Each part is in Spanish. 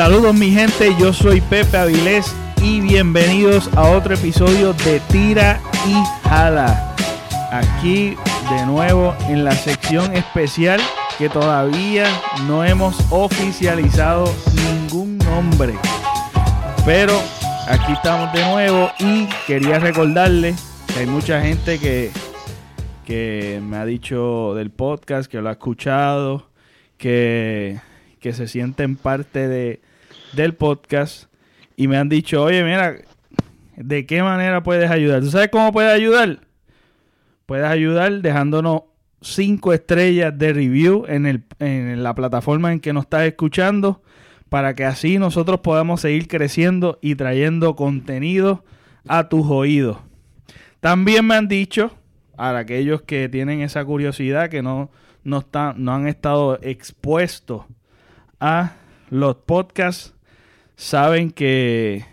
Saludos mi gente, yo soy Pepe Avilés y bienvenidos a otro episodio de Tira y Jala. Aquí de nuevo en la sección especial que todavía no hemos oficializado ningún nombre. Pero aquí estamos de nuevo y quería recordarles que hay mucha gente que, que me ha dicho del podcast, que lo ha escuchado, que, que se sienten parte de, del podcast y me han dicho, oye, mira, ¿de qué manera puedes ayudar? ¿Tú sabes cómo puedes ayudar? Puedes ayudar dejándonos cinco estrellas de review en, el, en la plataforma en que nos estás escuchando para que así nosotros podamos seguir creciendo y trayendo contenido a tus oídos. También me han dicho, para aquellos que tienen esa curiosidad, que no, no, están, no han estado expuestos a los podcasts, saben que,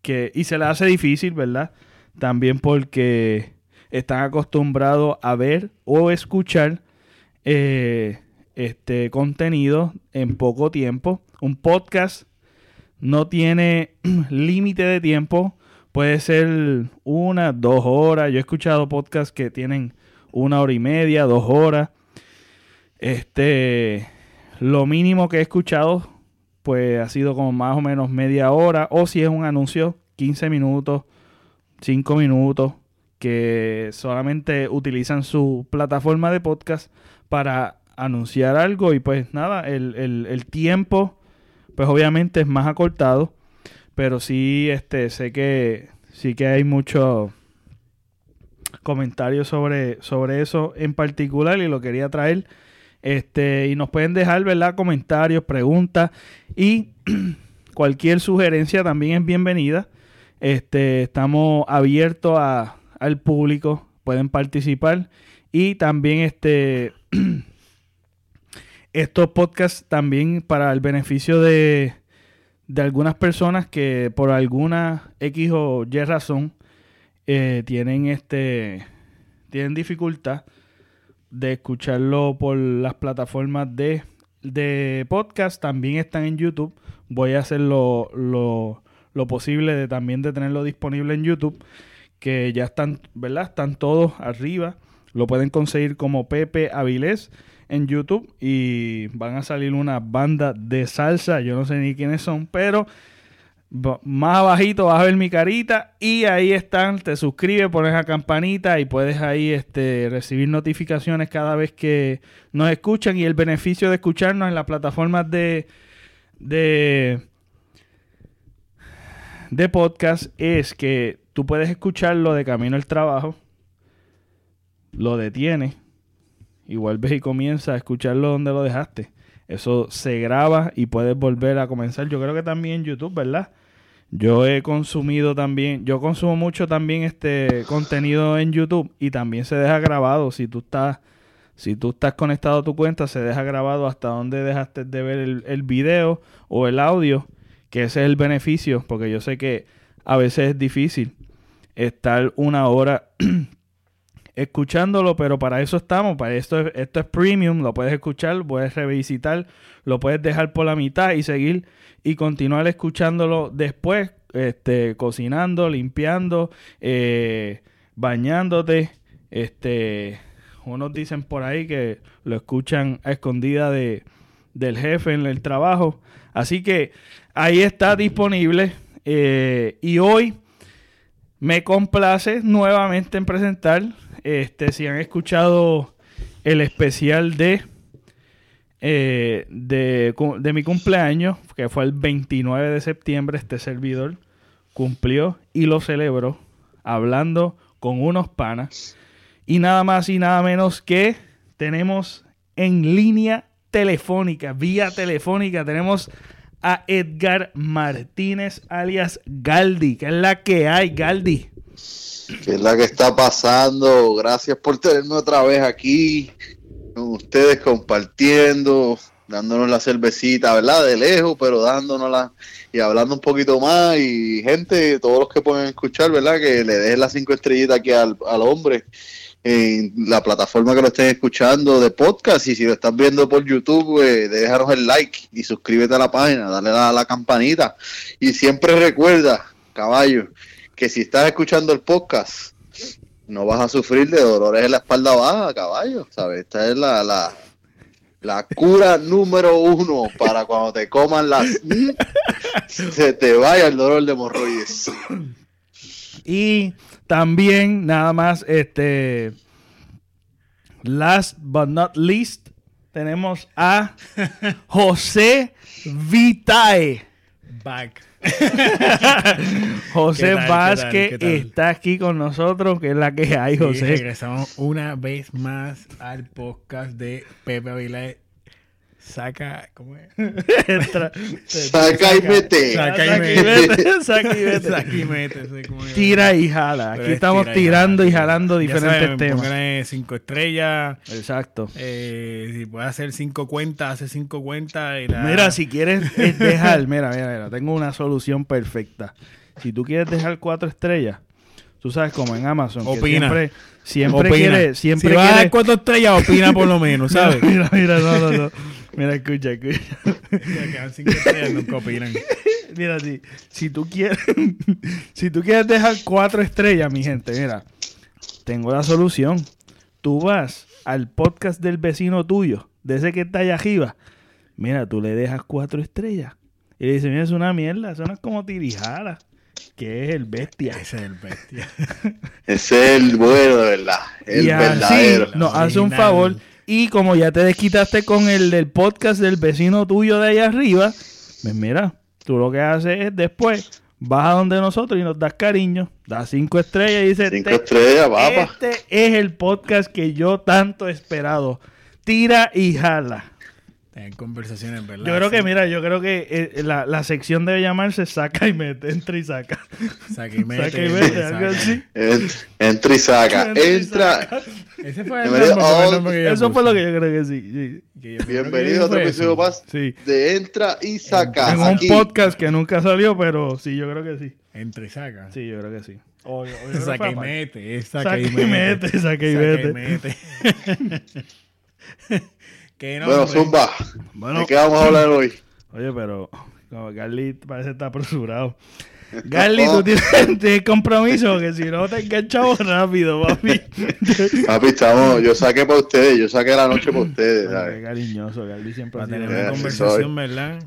que, y se les hace difícil, ¿verdad? También porque están acostumbrados a ver o escuchar eh, este contenido en poco tiempo. Un podcast no tiene límite de tiempo. Puede ser una, dos horas. Yo he escuchado podcasts que tienen una hora y media, dos horas. Este, lo mínimo que he escuchado, pues ha sido como más o menos media hora. O si es un anuncio, 15 minutos, 5 minutos, que solamente utilizan su plataforma de podcast para anunciar algo y pues nada, el, tiempo pues obviamente es más acortado, pero sí este sé que sí que hay muchos comentarios sobre, sobre eso en particular y lo quería traer. Este, y nos pueden dejar, ¿verdad? Comentarios, preguntas y cualquier sugerencia también es bienvenida. Este, estamos abiertos a, al público, pueden participar y también este estos podcasts también para el beneficio de, de algunas personas que por alguna X o Y razón eh, tienen este tienen dificultad de escucharlo por las plataformas de, de podcast también están en YouTube. Voy a hacer lo, lo, lo posible de también de tenerlo disponible en YouTube que ya están verdad están todos arriba. Lo pueden conseguir como Pepe Avilés en YouTube y van a salir una banda de salsa. Yo no sé ni quiénes son, pero más abajito vas a ver mi carita y ahí están. Te suscribes, pones la campanita y puedes ahí este, recibir notificaciones cada vez que nos escuchan. Y el beneficio de escucharnos en las plataformas de, de, de podcast es que tú puedes escucharlo de camino al trabajo, lo detienes y vuelves y comienzas a escucharlo donde lo dejaste. Eso se graba y puedes volver a comenzar. Yo creo que también en YouTube, ¿verdad? Yo he consumido también, yo consumo mucho también este contenido en YouTube y también se deja grabado. Si tú estás, si tú estás conectado a tu cuenta, se deja grabado hasta donde dejaste de ver el, el video o el audio, que ese es el beneficio, porque yo sé que a veces es difícil estar una hora escuchándolo, pero para eso estamos, para esto, esto es premium, lo puedes escuchar, puedes revisitar, lo puedes dejar por la mitad y seguir y continuar escuchándolo después, este, cocinando, limpiando, eh, bañándote, este, unos dicen por ahí que lo escuchan a escondida de, del jefe en el trabajo, así que ahí está disponible eh, y hoy me complace nuevamente en presentar este, si han escuchado el especial de, eh, de, de, mi cumpleaños, que fue el 29 de septiembre, este servidor cumplió y lo celebró hablando con unos panas. Y nada más y nada menos que tenemos en línea telefónica, vía telefónica, tenemos a Edgar Martínez alias Galdi, que es la que hay, Galdi. ¿Qué es la que está pasando? Gracias por tenerme otra vez aquí con ustedes compartiendo, dándonos la cervecita, ¿verdad? De lejos, pero dándonosla y hablando un poquito más. Y gente, todos los que pueden escuchar, ¿verdad? Que le dejen las cinco estrellitas aquí al, hombre en la plataforma que lo estén escuchando de podcast y si lo están viendo por YouTube, eh, déjanos el like y suscríbete a la página, dale a la, campanita y siempre recuerda, caballo, que si estás escuchando el podcast, no vas a sufrir de dolores en la espalda baja, caballo, ¿sabes? Esta es la, la, la cura número uno para cuando te coman las... se te vaya el dolor de hemorroides. Y también, nada más, este. Last but not least, tenemos a José Vitae. Back. José Vázquez está aquí con nosotros, que es la que hay, José. regresamos una vez más al podcast de Pepe Avilés Saca, ¿cómo es? saca, y mete. Saca y mete. Saca y mete. Saca y mete. Tira y jala. Aquí estamos tirando y, jalando diferentes temas. cinco estrellas. Exacto. Eh, si puedes hacer cinco cuentas, hace cinco cuentas. Mira, si quieres dejar, mira, mira, mira, tengo una solución perfecta. Si tú quieres dejar cuatro estrellas, tú sabes como en Amazon. Opina. siempre siempre quiere, siempre si vas a dar cuatro estrellas, opina por lo menos, ¿sabes? mira, mira, no, no, no. Mira, escucha, escucha. quedan cinco estrellas, nunca opinan. Mira, si, si tú quieres, si tú quieres dejar cuatro estrellas, mi gente, mira, tengo la solución. Tú vas al podcast del vecino tuyo, de ese que está allá arriba. Mira, tú le dejas cuatro estrellas. Y le dices, mira, es una mierda, eso no es como tirijara. Que es el bestia. Ese es el bestia. Ese es el bueno, de verdad. El verdadero. nos hace un favor y como ya te desquitaste con el del podcast del vecino tuyo de allá arriba, pues mira, tú lo que haces es después vas a donde nosotros y nos das cariño, das cinco estrellas y dices, cinco este estrellas, papá. Este es el podcast que yo tanto he esperado. Tira y jala. En conversaciones, ¿verdad? Yo creo que, mira, yo creo que eh, la, la, sección debe llamarse saca y mete, entra y saca. Saca y mete. saca y mete, algo así. Entra y saca. Entra. Ese fue el nombre, Eso fue lo que yo creo que sí. Bienvenido a otro episodio más sí. de Entra y Saca. En un podcast que nunca salió, pero sí, yo creo que sí. Entra y saca. Sí, yo creo que sí. O, saca y mete. Saca y mete. Saca y mete. Bueno, Zumba, ¿de qué vamos a hablar hoy? Oye, pero como Garly parece estar apresurado. Garly, tú tienes, compromiso que si no te enganchamos rápido, papi. papi, estamos, yo saqué para ustedes, yo saqué la noche para ustedes. Qué cariñoso, Garly siempre va a tener una conversación, ¿verdad?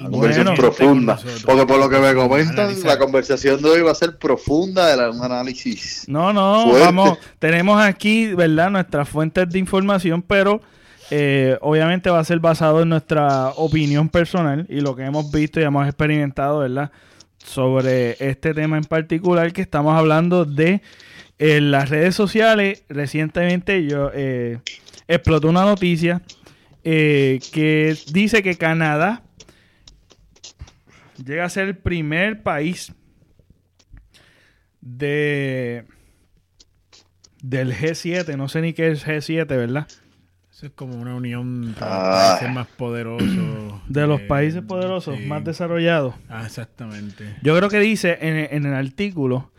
Una conversación profunda. Porque por lo que me comentan, la conversación de hoy va a ser profunda de un análisis. No, no, vamos, tenemos aquí, ¿verdad? Nuestras fuentes de información, pero eh, obviamente va a ser basado en nuestra opinión personal y lo que hemos visto y hemos experimentado, ¿verdad? Sobre este tema en particular que estamos hablando de eh, las redes sociales. Recientemente yo eh, explotó una noticia que dice que Canadá llega a ser el primer país de del G7, no sé ni qué es G7, ¿verdad? Eso es como una unión de ah. países más poderosos. De los países poderosos, más desarrollados. Ah, exactamente. Yo creo que dice en, el artículo,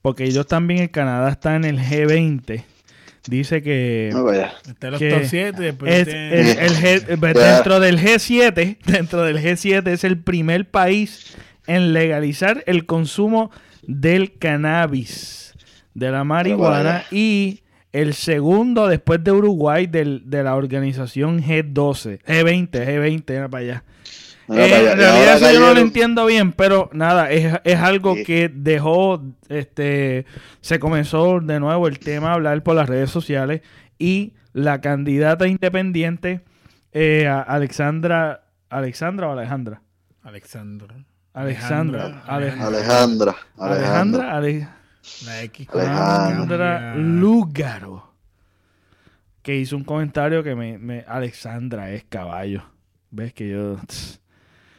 porque ellos también en Canadá están en el G20, dice que... No vaya. Está los top 7 después es, el, dentro del G7, dentro del G7 es el primer país en legalizar el consumo del cannabis, de la marihuana y el segundo después de Uruguay de la organización G12, G20, G20, era para allá. Eh, en realidad eso yo no lo entiendo bien, pero nada, es, algo que dejó, este, se comenzó de nuevo el tema a hablar por las redes sociales y la candidata independiente, eh, Alexandra, Alexandra o Alejandra? Alexandra. Alexandra. Alejandra. Alejandra. Alejandra. La X Alejandra Lúgaro. Que hizo un comentario que me, Alexandra es caballo. ¿Ves que yo...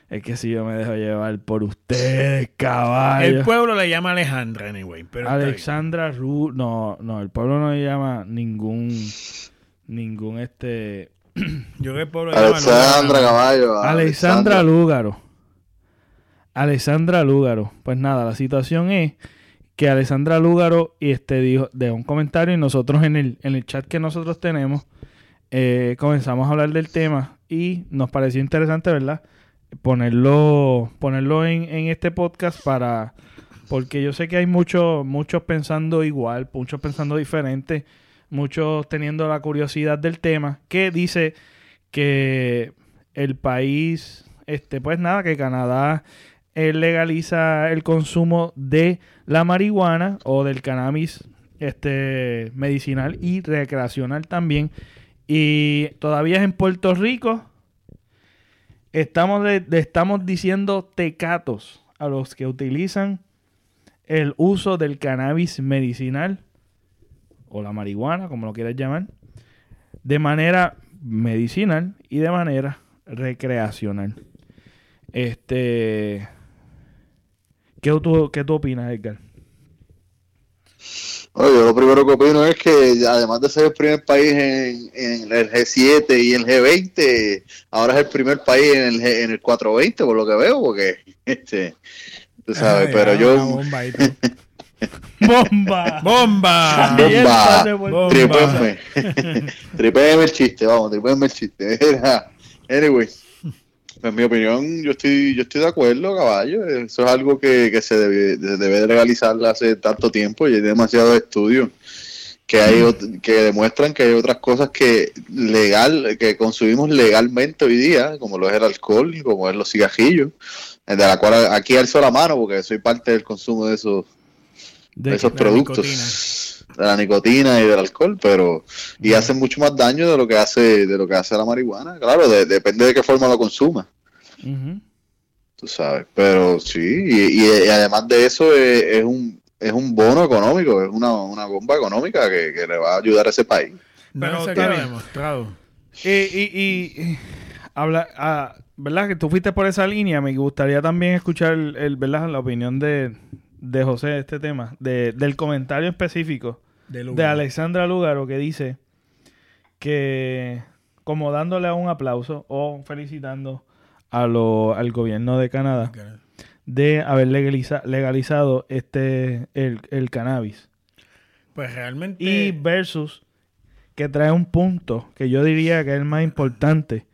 Es que si yo me dejo llevar por ustedes, caballo. El pueblo le llama Alejandra, anyway. Pero Alexandra Ru... No, no, el pueblo no le llama ningún... Ningún este... yo que el pueblo Alexandra, caballo. Alexandra Lúgaro. Alexandra Lúgaro. Pues nada, la situación es que Alessandra Lúgaro este, dijo, dejó un comentario y nosotros en el, en el chat que nosotros tenemos eh, comenzamos a hablar del tema y nos pareció interesante, ¿verdad? Ponerlo, ponerlo en, en este podcast para... Porque yo sé que hay muchos muchos pensando igual, muchos pensando diferente, muchos teniendo la curiosidad del tema, que dice que el país, este, pues nada, que Canadá legaliza el consumo de la marihuana o del cannabis este, medicinal y recreacional también. Y todavía en Puerto Rico. Estamos, estamos diciendo tecatos a los que utilizan el uso del cannabis medicinal o la marihuana, como lo quieras llamar, de manera medicinal y de manera recreacional. Este, ¿qué tú, qué tú opinas, Edgar? Bueno, yo lo primero que opino es que además de ser el primer país en, en el G7 y el G20, ahora es el primer país en el, G, en el 420, por lo que veo, porque este, tú sabes, Ay, pero ah, yo bomba. ¡Bomba! ¡Bomba! Bomba. Bomba. Tripéame. Tripéame el chiste, vamos, tripéame el chiste. Era, anyway, en mi opinión, yo estoy, yo estoy de acuerdo, caballo. Eso es algo que, que se debe, se debe de realizar hace tanto tiempo y hay demasiados estudios que hay que demuestran que hay otras cosas que legal que consumimos legalmente hoy día, como lo es el alcohol, como es los cigarrillos, de la cual aquí alzo la mano porque soy parte del consumo de esos De- esos de productos de la nicotina y del alcohol, pero y hacen mucho más daño de lo que hace de lo que hace la marihuana. Claro, de- depende de qué forma lo consuma, Ujú. tú sabes. Pero sí, y, y- y además de eso es, es un es un bono económico, es una, una bomba económica que, que le va a ayudar a ese país. No Pero se está demostrado. Y, y- y- y habla, ah, ¿verdad? Que tú fuiste por esa línea. Me gustaría también escuchar, el, el- ¿verdad? La opinión de, de José de este tema, de- del comentario específico De, de. Alexandra Lugaro que dice que, como dándole un aplauso o felicitando a lo, al gobierno de Canadá de haber legaliza- legalizado este el, el cannabis. Pues realmente. Y versus que trae un punto que yo diría que es el más importante.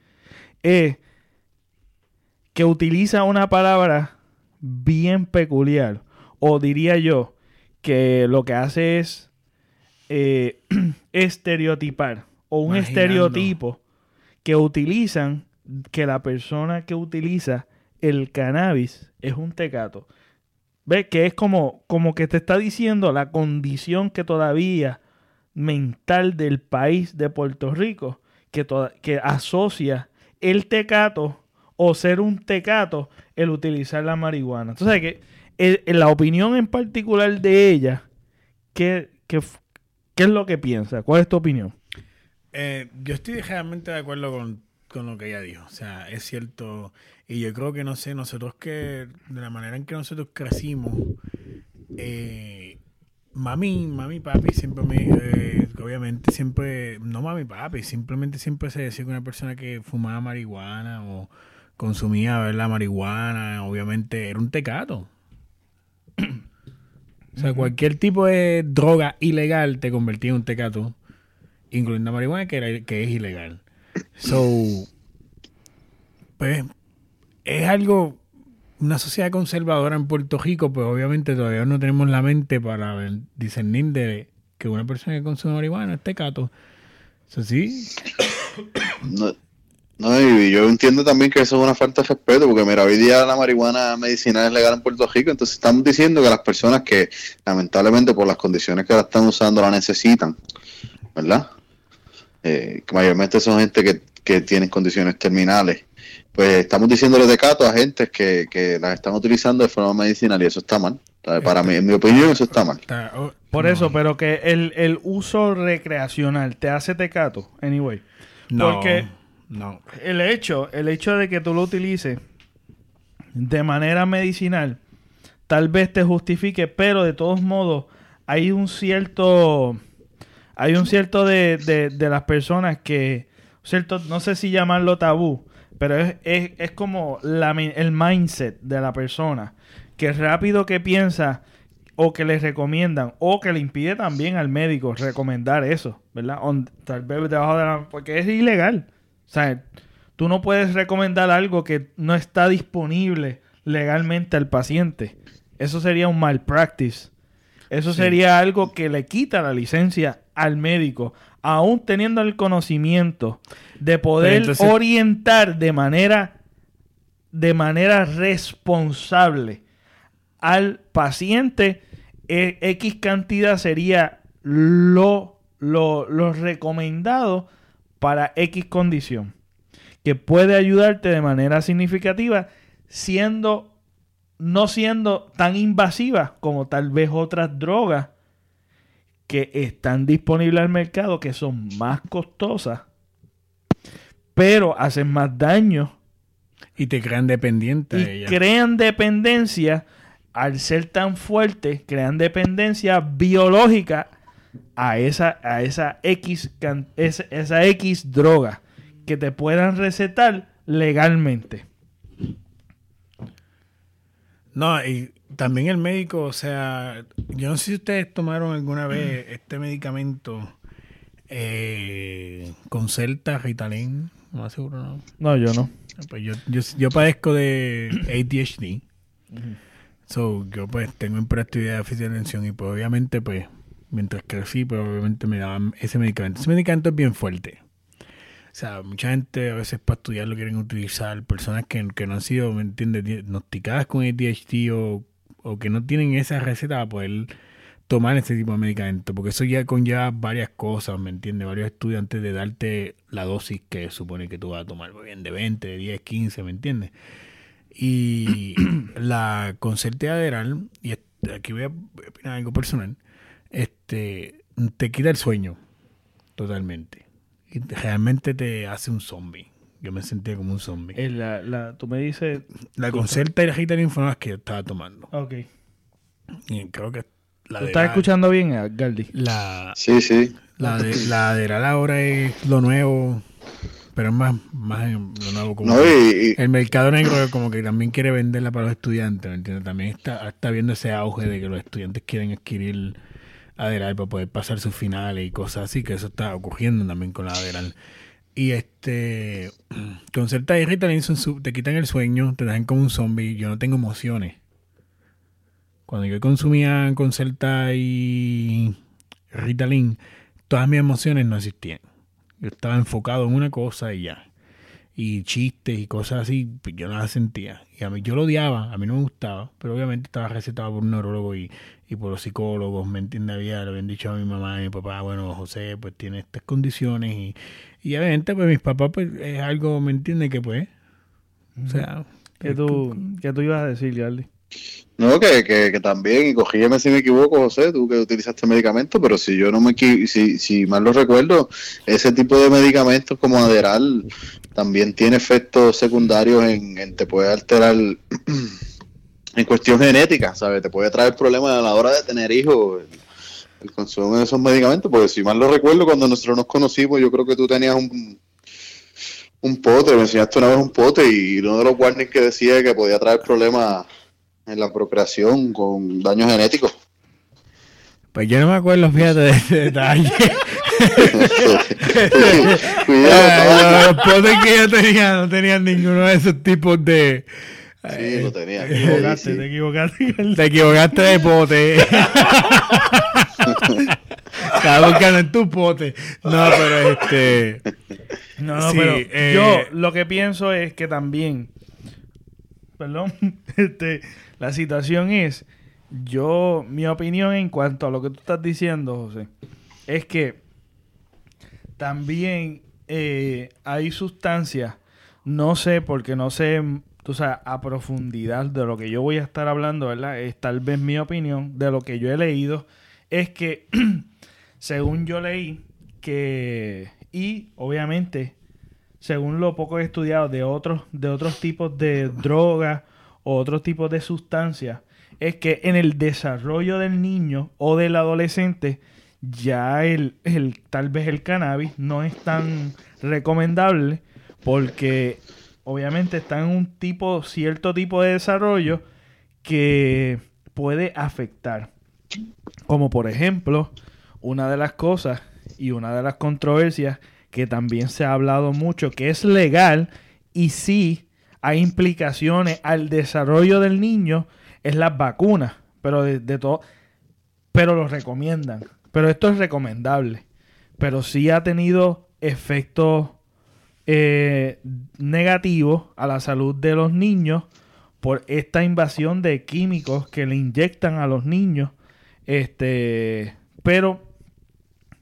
Es que utiliza una palabra bien peculiar. O diría yo que lo que hace es eh, estereotipar. O un estereotipo que utilizan que la persona que utiliza el cannabis es un tecato. ¿Ves? Que es como, como que te está diciendo la condición que todavía mental del país de Puerto Rico que, toda- que asocia el tecato o ser un tecato el utilizar la marihuana. Entonces, que el- en la opinión en particular de ella, ¿qué, qué, qué es lo que piensa? ¿Cuál es tu opinión? Eh, yo estoy realmente de acuerdo con, con lo que ella dijo. O sea, es cierto. Y yo creo que, no sé, nosotros que, de la manera en que nosotros crecimos, eh, mami, mami, papi, siempre me, eh, obviamente siempre, no mami, papi, simplemente siempre se decía que una persona que fumaba marihuana o consumía ¿verdad? marihuana, obviamente era un tecato. O sea, cualquier tipo de droga ilegal te convertía en un tecato, incluyendo la marihuana, que, era- que es ilegal. So, pues, es algo, una sociedad conservadora en Puerto Rico, pues obviamente todavía no tenemos la mente para discernir de que una persona que consume marihuana es tecato. Eso sí, No, no, y yo entiendo también que eso es una falta de respeto, porque mira, hoy día la marihuana medicinal es legal en Puerto Rico, entonces estamos diciendo que las personas que lamentablemente por las condiciones que la están usando la necesitan, ¿verdad? Eh, que mayormente son gente que, que tienen condiciones terminales. Pues estamos diciéndole de cato a gente que, que las están utilizando de forma medicinal y eso está mal. Para mí, en mi opinión, eso está mal. oh, Por no, eso, pero que el, el uso recreacional te hace tecato, anyway. no, porque- no. El hecho, el hecho de que tú lo utilices de manera medicinal, tal vez te justifique, pero de todos modos hay un cierto, hay un cierto de, de, de las personas que, cierto, no sé si llamarlo tabú, pero es, es, es como la el mindset de la persona, que rápido que piensa o que les recomiendan o que le impide también al médico recomendar eso, ¿verdad? tal vez debajo de la... porque es ilegal. O sea, tú no puedes recomendar algo que no está disponible legalmente al paciente. Eso sería un malpractice. Eso sería algo que le quita la licencia al médico, aún teniendo el conocimiento de poder orientar de manera de manera responsable al paciente, e, X cantidad sería lo, lo, lo recomendado para X condición, que puede ayudarte de manera significativa siendo no siendo tan invasiva como tal vez otras drogas que están disponibles al mercado que son más costosas pero hacen más daño y te crean dependiente y crean dependencia al ser tan fuerte, crean dependencia biológica a esa, a esa X, esa, X droga que te puedan recetar legalmente. No, y también el médico, o sea, yo no sé si ustedes tomaron alguna vez este medicamento eh, con Celta, Ritalin, no seguro, ¿no? No, yo no. Pues yo, yo, padezco de ADHD. So, yo pues tengo hiperactividad de atención y pues obviamente pues mientras crecí pues obviamente me daban ese medicamento. Ese medicamento es bien fuerte. O sea, mucha gente a veces para estudiar lo quieren utilizar, personas que, no han sido, ¿me entiendes?, diagnosticadas con ADHD o, o que no tienen esa receta para poder tomar ese tipo de medicamento, porque eso ya conlleva varias cosas, ¿me entiendes? Varios estudios antes de darte la dosis que supone que tú vas a tomar, bien, de 20, de 10, 15, ¿me entiendes? Y la concerta Adderall, y aquí voy a opinar algo personal, este, te quita el sueño totalmente. Y realmente te hace un zombie. Yo me sentía como un zombie. Eh, la, la, tú me dices... La concerta y la Ritalin fueron las que yo estaba tomando. Ok. Y creo que... La ¿Tú estás escuchando bien, Galdi? La, sí, sí. La, de, la Adderall ahora es lo nuevo pero es más, más lo nuevo como el mercado negro como que también quiere venderla para los estudiantes ¿me entiendes? también está, está viendo ese auge de que los estudiantes quieren adquirir Adderall para poder pasar sus finales y cosas así que eso está ocurriendo también con la Adderall y este con cierta y Ritalin te quitan el sueño te dejan como un zombie yo no tengo emociones. Cuando yo consumía Concerta y Ritalin todas mis emociones no existían. Yo estaba enfocado en una cosa y ya. Y chistes y cosas así, pues yo no las sentía. Y a mí yo lo odiaba, a mí no me gustaba, pero obviamente estaba recetado por un neurólogo y, por los psicólogos, ¿me entiendes? Había, le habían dicho a mi mamá y mi papá, bueno, José, pues tiene estas condiciones y, y obviamente pues mis papás, pues es algo, ¿me entiendes? Que pues, o sea... ¿Qué tú, ¿qué tú ibas a decir, Gardi? No, que, que, también, y corrígeme si me equivoco, José, tú que utilizaste medicamentos, pero si yo no me si, si mal lo recuerdo, ese tipo de medicamentos como Aderal también tiene efectos secundarios en, te puede alterar en cuestión genética, ¿sabes? Te puede traer problemas a la hora de tener hijos el, consumo de esos medicamentos, porque si mal lo recuerdo, cuando nosotros nos conocimos, yo creo que tú tenías un, un pote, me enseñaste una vez un pote y uno de los warnings que decía que podía traer problemas en la procreación con daños genéticos. Pues yo no me acuerdo, fíjate de ese detalle. Cuidado, los potes que yo tenía no tenían ninguno de esos tipos de. Sí, lo tenía. Te equivocaste, te equivocaste. Te equivocaste de pote. Estaba buscando en tu pote. No, pero este. No, no, pero eh, yo lo que pienso es que también. Perdón. Este la situación es, yo, mi opinión en cuanto a lo que tú estás diciendo, José, es que también eh, hay sustancias, no sé, porque no sé, tú sabes, a profundidad de lo que yo voy a estar hablando, ¿verdad? Es tal vez mi opinión de lo que yo he leído, es que, según yo leí, que, y obviamente, según lo poco he estudiado de otros, de otros tipos de drogas otro tipo de sustancias, es que en el desarrollo del niño o del adolescente ya el, el, tal vez el cannabis no es tan recomendable porque obviamente está en un tipo, cierto tipo de desarrollo que puede afectar. Como por ejemplo, una de las cosas y una de las controversias que también se ha hablado mucho, que es legal y sí hay implicaciones al desarrollo del niño, es las vacunas, pero de, todo, pero lo recomiendan. Pero esto es recomendable. Pero sí ha tenido efectos eh, negativos a la salud de los niños por esta invasión de químicos que le inyectan a los niños. Este, pero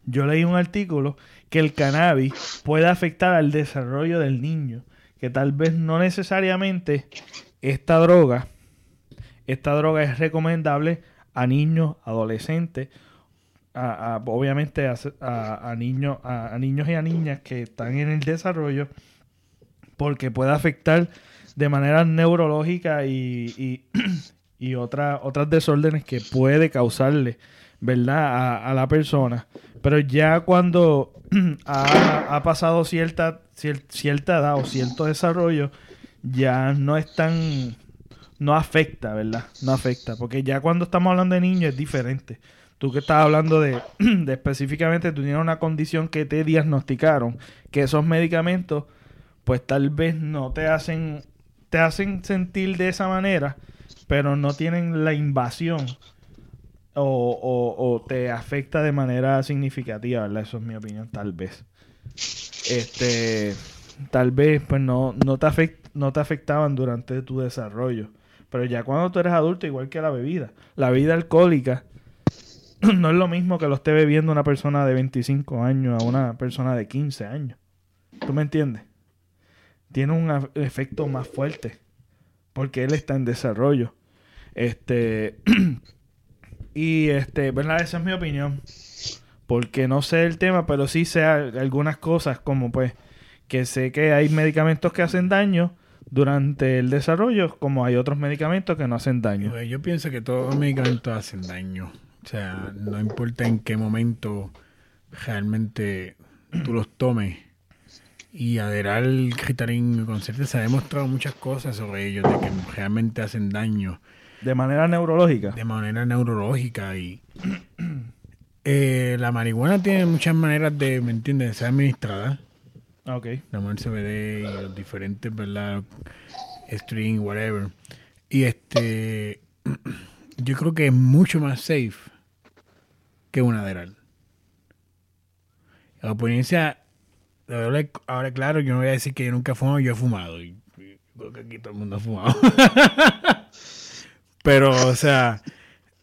yo leí un artículo que el cannabis puede afectar al desarrollo del niño, que tal vez no necesariamente esta droga, esta droga es recomendable a niños, adolescentes, a, obviamente a, niños, a, niños y a niñas que están en el desarrollo, porque puede afectar de manera neurológica y, y, otras desórdenes que puede causarle, ¿verdad? A, la persona. Pero ya cuando ha, pasado cierta, cierta edad o cierto desarrollo, ya no es tan... No afecta, ¿verdad? No afecta. Porque ya cuando estamos hablando de niños es diferente. Tú que estás hablando de, de específicamente, tú tienes una condición que te diagnosticaron, que esos medicamentos, pues tal vez no te hacen te hacen sentir de esa manera, pero no tienen la invasión o, te afecta de manera significativa, ¿verdad? Eso es mi opinión, tal vez. Este, tal vez, pues no, no, te no te afectaban durante tu desarrollo. Pero ya cuando tú eres adulto, igual que la bebida. La bebida alcohólica no es lo mismo que lo esté bebiendo una persona de 25 años a una persona de 15 años. ¿Tú me entiendes? tiene un efecto más fuerte porque él está en desarrollo. Este y este, ¿verdad? Esa es mi opinión. Porque no sé el tema, pero sí sé algunas cosas como pues que sé que hay medicamentos que hacen daño durante el desarrollo, como hay otros medicamentos que no hacen daño. Yo pienso que todos los medicamentos hacen daño. O sea, no importa en qué momento realmente tú los tomes y Aderal Ritarín con certeza ha demostrado muchas cosas sobre ellos, de que realmente hacen daño. De manera neurológica. De manera neurológica. Y eh, la marihuana tiene muchas maneras de, ¿me entiendes?, de ser administrada. Ah, ok. La CBD y los diferentes, ¿verdad? String, whatever. Y este. Yo creo que es mucho más safe que una Aderal. La experiencia ahora, claro, yo no voy a decir que yo nunca he fumado, yo he fumado. Y, creo que aquí todo el mundo ha fumado. Pero, o sea,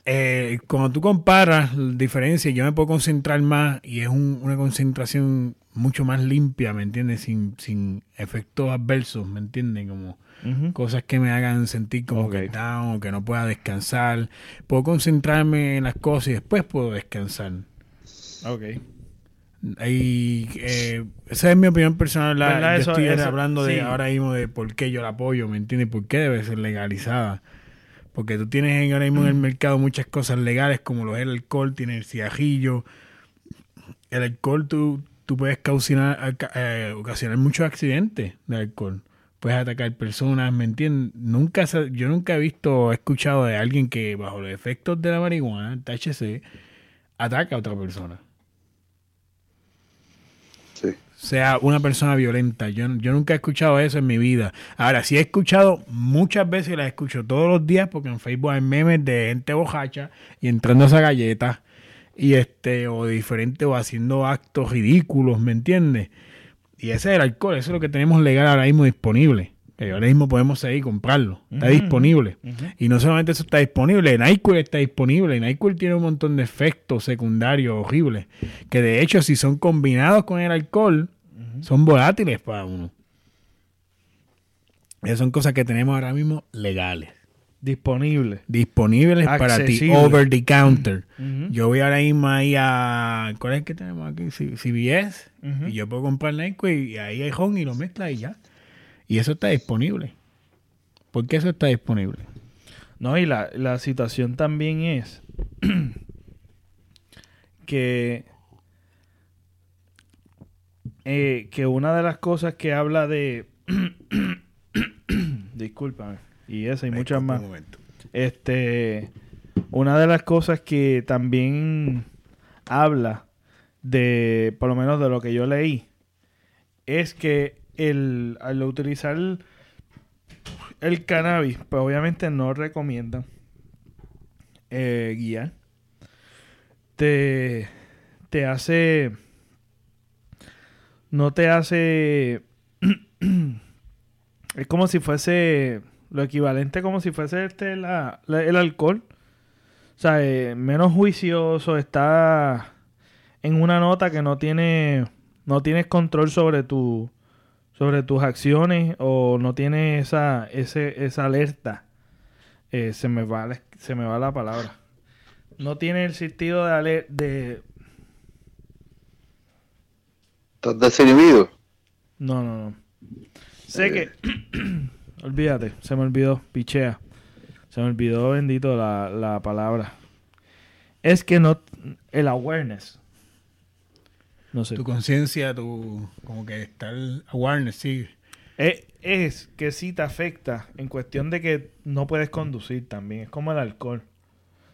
eh, cuando tú comparas la diferencia, yo me puedo concentrar más y es una concentración mucho más limpia, ¿me entiendes? Sin, sin efectos adversos, ¿me entiendes? Como cosas que me hagan sentir como que down o que no pueda descansar. Puedo concentrarme en las cosas y después puedo descansar. Ok. Y eh, esa es mi opinión personal. yo estoy hablando de ahora mismo de por qué yo la apoyo, ¿me entiendes? ¿Por qué debe ser legalizada? Porque tú tienes ahora mismo en el mercado muchas cosas legales como lo es el alcohol, tienes el cigarrillo. El alcohol tú, tú puedes causar, eh, ocasionar muchos accidentes de alcohol. Puedes atacar personas, ¿me entiendes? Nunca, yo nunca he visto, he escuchado de alguien que bajo los efectos de la marihuana, THC, ataca a otra persona sea una persona violenta. Yo, yo nunca he escuchado eso en mi vida. Ahora, sí he escuchado muchas veces, y las escucho todos los días, porque en Facebook hay memes de gente bojacha y entrando a esa galleta, y este, o diferente, o haciendo actos ridículos, ¿me entiendes? Y ese es el alcohol, eso es lo que tenemos legal ahora mismo disponible. Que ahora mismo podemos seguir y comprarlo. Está disponible. Y no solamente eso está disponible, NyQuil está disponible. NyQuil tiene un montón de efectos secundarios horribles. Que de hecho, si son combinados con el alcohol, son volátiles para uno. Esas son cosas que tenemos ahora mismo legales. Disponibles. Disponibles para ti, over the counter. Yo voy ahora mismo ahí a. ¿Cuál es que tenemos aquí? CBS. Y yo puedo comprar NyQuil y ahí hay home y lo mezcla y ya. Y eso está disponible. ¿Por qué eso está disponible? No, y la, la situación también es que, eh, que una de las cosas que habla de... discúlpame. Y esa y muchas más. Este... una de las cosas que también habla de, por lo menos de lo que yo leí, es que el, al utilizar el, cannabis, pues obviamente no recomiendan eh, guiar. Te, te hace... No te hace... es como si fuese lo equivalente como si fuese este la, el alcohol. O sea, eh, menos juicioso, está en una nota que no tiene no tienes control sobre tu sobre tus acciones o no tienes esa ese, esa alerta. Eh, se me va se me va la palabra. No tiene el sentido de de ¿Estás desinhibido? No, no, no. Sé que Olvídate, se me olvidó, pichea. Se me olvidó, bendito, la, la palabra. Es que no. El awareness. No sé. Tu conciencia, tu. Como que está el awareness, sí. Es, es, que sí te afecta en cuestión de que no puedes conducir también. Es como el alcohol.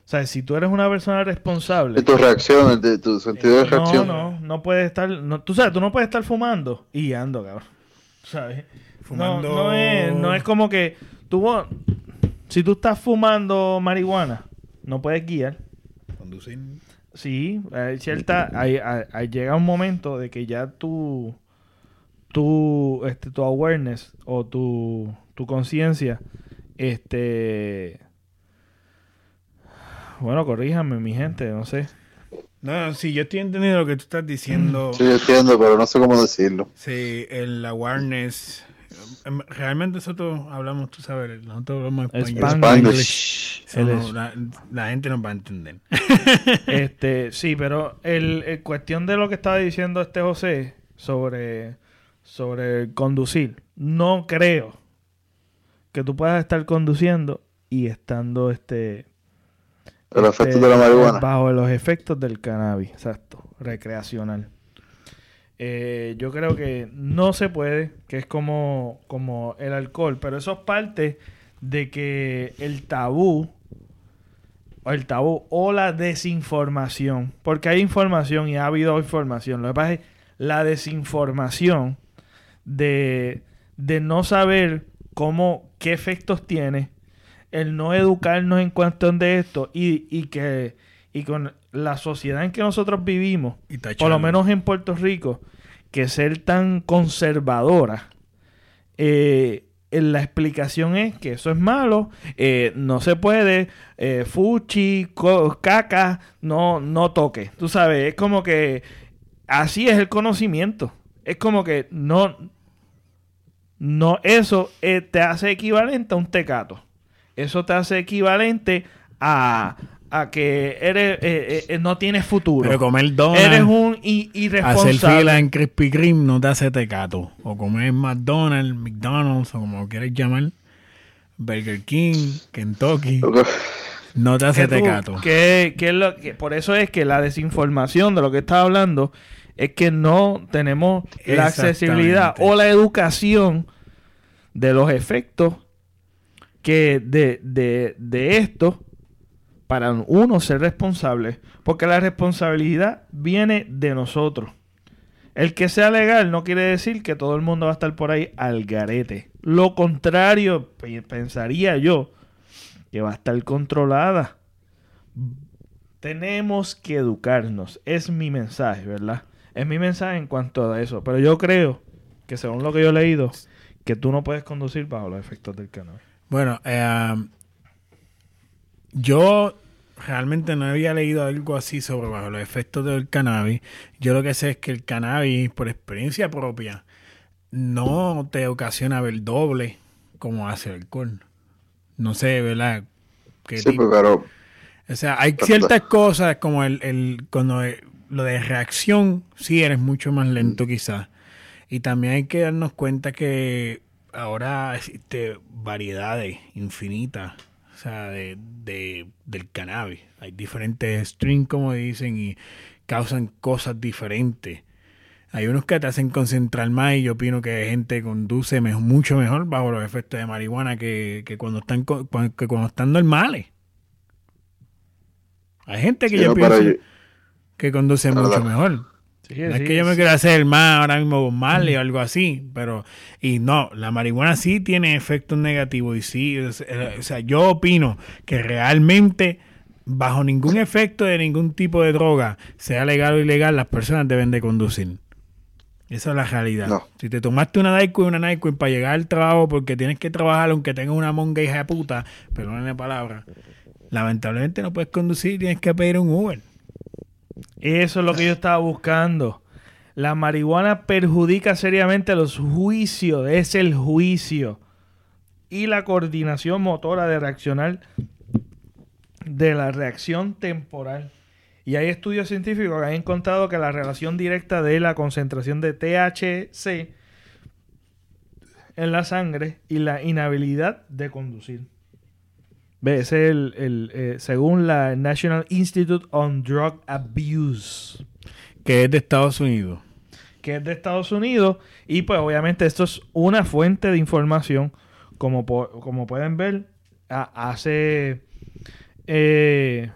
O sea, si tú eres una persona responsable. De tus reacciones, de tu sentido de reacción. No, no, no puedes estar. No, tú sabes, tú no puedes estar fumando y guiando, cabrón. ¿Sabes? No, es, no es como que tú, si tú estás fumando marihuana, no puedes guiar. Conducir. Sí, hay cierta, hay, llega un momento de que ya tu, tu, este, tu awareness o tu, tu conciencia, este, bueno, corríjame mi gente, no sé. No, sí, yo estoy entendiendo lo que tú estás diciendo. Sí, entiendo, pero no sé cómo decirlo. Sí, el awareness realmente nosotros hablamos, tú sabes, nosotros hablamos español. la, gente nos va a entender. este, sí, pero el, cuestión de lo que estaba diciendo este José sobre, sobre conducir, no creo que tú puedas estar conduciendo y estando este, este bajo los efectos del cannabis, exacto, recreacional. Eh, yo creo que no se puede, que es como, como el alcohol, pero eso es parte de que el tabú, o el tabú, o la desinformación, porque hay información y ha habido información, lo que pasa es la desinformación de, de no saber cómo, qué efectos tiene, el no educarnos en cuestión de esto y, y que y con la sociedad en que nosotros vivimos, por lo menos en Puerto Rico, que ser tan conservadora, eh, la explicación es que eso es malo, eh, no se puede, eh, fuchi, caca, no, no toque. Tú sabes, es como que así es el conocimiento. Es como que no, no, eso te hace equivalente a un tecato. Eso te hace equivalente a, a que eres eh, eh, no tienes futuro. Pero comer donuts. Eres un irresponsable. Hacer fila en Krispy Kreme no te hace tecato. O comer McDonald's, McDonald's, o como quieras llamar. Burger King, Kentucky. No te hace tecato. Que, que, lo, que por eso es que la desinformación de lo que estás hablando es que no tenemos la accesibilidad o la educación de los efectos que de, de, de esto para uno ser responsable, porque la responsabilidad viene de nosotros. El que sea legal no quiere decir que todo el mundo va a estar por ahí al garete. Lo contrario, pensaría yo, que va a estar controlada. Tenemos que educarnos. Es mi mensaje, ¿verdad? Es mi mensaje en cuanto a eso. Pero yo creo que según lo que yo he leído, que tú no puedes conducir bajo los efectos del cannabis. Bueno, eh, yo realmente no había leído algo así sobre los efectos del cannabis. Yo lo que sé es que el cannabis, por experiencia propia, no te ocasiona ver doble como hace el alcohol. No sé, ¿verdad? ¿Qué sí, pues, pero... O sea, hay ciertas cosas como el, el cuando lo de reacción, sí eres mucho más lento quizás. Y también hay que darnos cuenta que ahora existe variedades infinitas sea, de, del cannabis. Hay diferentes strings, como dicen, y causan cosas diferentes. Hay unos que te hacen concentrar más y yo opino que gente conduce mucho mejor bajo los efectos de marihuana que, cuando están que cuando están normales. Hay gente que Sí, yo pienso yo- que conduce mucho mejor. Sí, No es que yo me quiera hacer el más ahora mismo mal o algo así, pero y no, la marihuana sí tiene efectos negativos y sí, es- eh, o sea, yo opino que realmente bajo ningún efecto de ningún tipo de droga, sea legal o ilegal, las personas deben de conducir. Esa es la realidad. No. Si te tomaste una Nyquil y una Nyquil para llegar al trabajo porque tienes que trabajar aunque tengas una monga hija de puta, perdónenme la palabra, lamentablemente no puedes conducir, tienes que pedir un Uber. Eso es lo que yo estaba buscando. La marihuana perjudica seriamente los juicios, es el juicio y la coordinación motora de reaccionar de la reacción temporal. Y hay estudios científicos que han encontrado que la relación directa de la concentración de THC en la sangre y la inhabilidad de conducir. Es el, el, eh, según la National Institute on Drug Abuse, Que es de Estados Unidos. que es de Estados Unidos. Y pues obviamente esto es una fuente de información. Como, po- como pueden ver, hace... eh,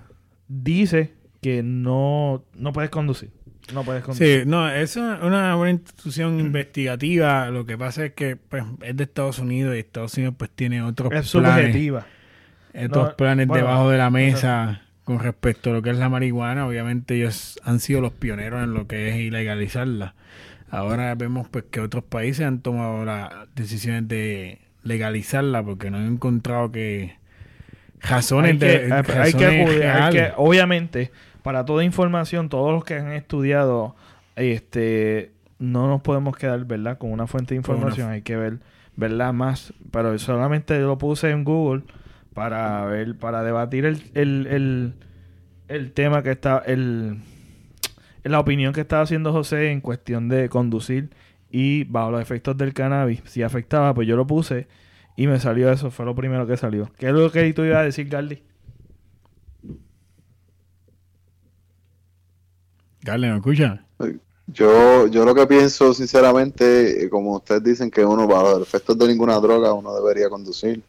dice que no, no puedes conducir. No puedes conducir. Sí, no, es una, una institución investigativa. Lo que pasa es que pues, es de Estados Unidos y Estados Unidos pues tiene otros es planes, subjetiva. No, planes bueno, debajo de la mesa con respecto a lo que es la marihuana. Obviamente ellos han sido los pioneros en lo que es ilegalizarla. Ahora vemos pues que otros países han tomado las decisiones de legalizarla porque no han encontrado que razones hay que, de hay- hay que razones acudir, hay que- obviamente, para toda información, todos los que han estudiado, este, no nos podemos quedar, ¿verdad? Con una fuente de una información, hay que ver, ¿verdad? Más, pero solamente lo puse en Google para ver, para debatir el, el, el, el tema que está, el, la opinión que estaba haciendo José en cuestión de conducir y bajo los efectos del cannabis, si afectaba, pues yo lo puse y me salió eso, fue lo primero que salió. ¿Qué es lo que tú ibas a decir, Gardi? Dale, ¿me escucha? Yo, yo lo que pienso, sinceramente, eh, como ustedes dicen que uno bajo los efectos de ninguna droga uno debería conducir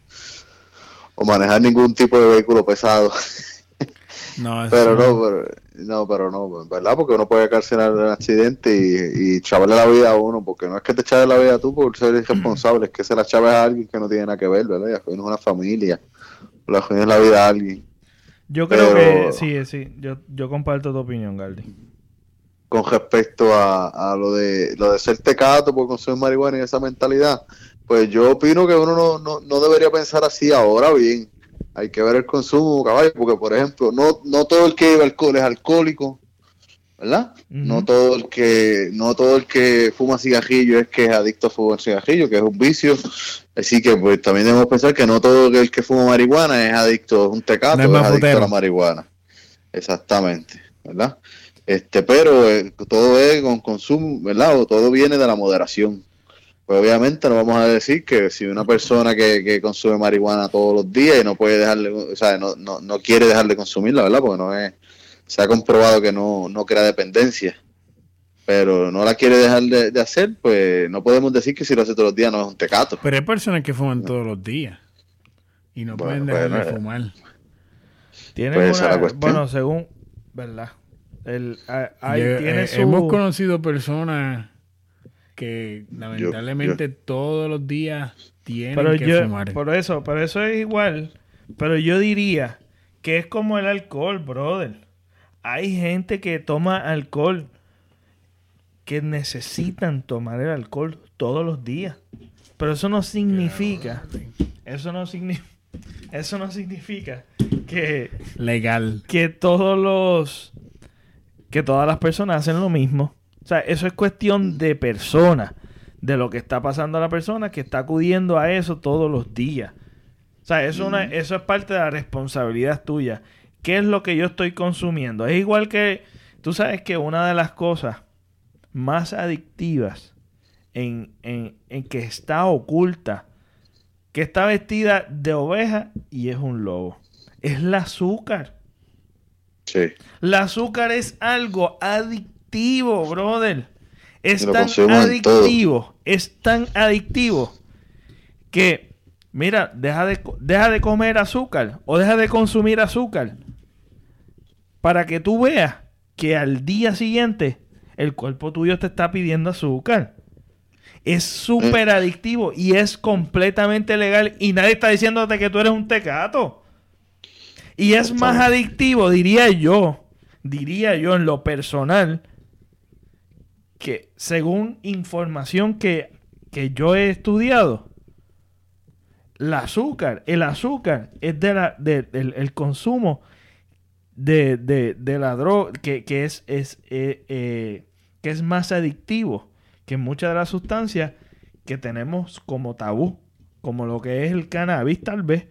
o manejar ningún tipo de vehículo pesado. No, Pero no, pero, no, pero no, ¿verdad? Porque uno puede en un accidente y, y chavarle la vida a uno, porque no es que te chaves la vida tú por ser irresponsable, es que se la chaves a alguien que no tiene nada que ver, ¿verdad? Y es una familia, la es la vida a alguien. Yo creo Pero- que sí, sí, yo, yo comparto tu opinión, Gardi. Con respecto a, a lo de lo de ser tecato por consumir marihuana y esa mentalidad, pues yo opino que uno no, no, no debería pensar así ahora bien. Hay que ver el consumo, caballo, porque por ejemplo, no, no todo el que bebe alcohol es alcohólico, ¿verdad? No todo el que no todo el que fuma cigarrillo es que es adicto a fumar cigarrillo, que es un vicio. Así que pues también debemos pensar que no todo el que fuma marihuana es adicto, es un tecato, No es adicto a la marihuana. Exactamente, ¿verdad? Este, pero eh, todo es con consumo, ¿verdad? O todo viene de la moderación. Pues obviamente no vamos a decir que si una persona que, que consume marihuana todos los días y no puede dejarle, o sea, no, no, no quiere dejar de consumirla, ¿verdad? Porque no es, se ha comprobado que no, no crea dependencia, pero no la quiere dejar de, de hacer, pues no podemos decir que si lo hace todos los días no es un tecato. Pero hay personas que fuman todos los días y no Bueno, pueden dejar de eh. fumar. Tienen Puede ser una- la cuestión. bueno, según, ¿verdad? El, a- ahí Yo- tiene eh, su... Hemos conocido personas que lamentablemente todos los días tienen pero que yo, fumar. por eso, pero eso es igual. Pero yo diría que es como el alcohol, brother. Hay gente que toma alcohol que necesitan tomar el alcohol todos los días. Pero eso no significa, eso no significa, eso no significa que Legal. que todos los que todas las personas hacen lo mismo. O sea, eso es cuestión de persona, de lo que está pasando a la persona que está acudiendo a eso todos los días. O sea, eso, una- eso es parte de la responsabilidad tuya. ¿Qué es lo que yo estoy consumiendo? Es igual que, tú sabes que una de las cosas más adictivas en, en- en que está oculta, que está vestida de oveja y es un lobo, es el azúcar. Sí. El azúcar es algo adictivo, brother. Es tan adictivo, es tan adictivo que, mira, deja de, deja de comer azúcar o deja de consumir azúcar para que tú veas que al día siguiente el cuerpo tuyo te está pidiendo azúcar. Es súper adictivo y es completamente legal y nadie está diciéndote que tú eres un tecato. Y es más adictivo, diría yo, diría yo en lo personal, que según información que, que yo he estudiado, el azúcar, el azúcar es de la, de, el, el consumo de, de, de, la droga que, que es, es eh, eh, que es más adictivo que muchas de las sustancias que tenemos como tabú, como lo que es el cannabis tal vez,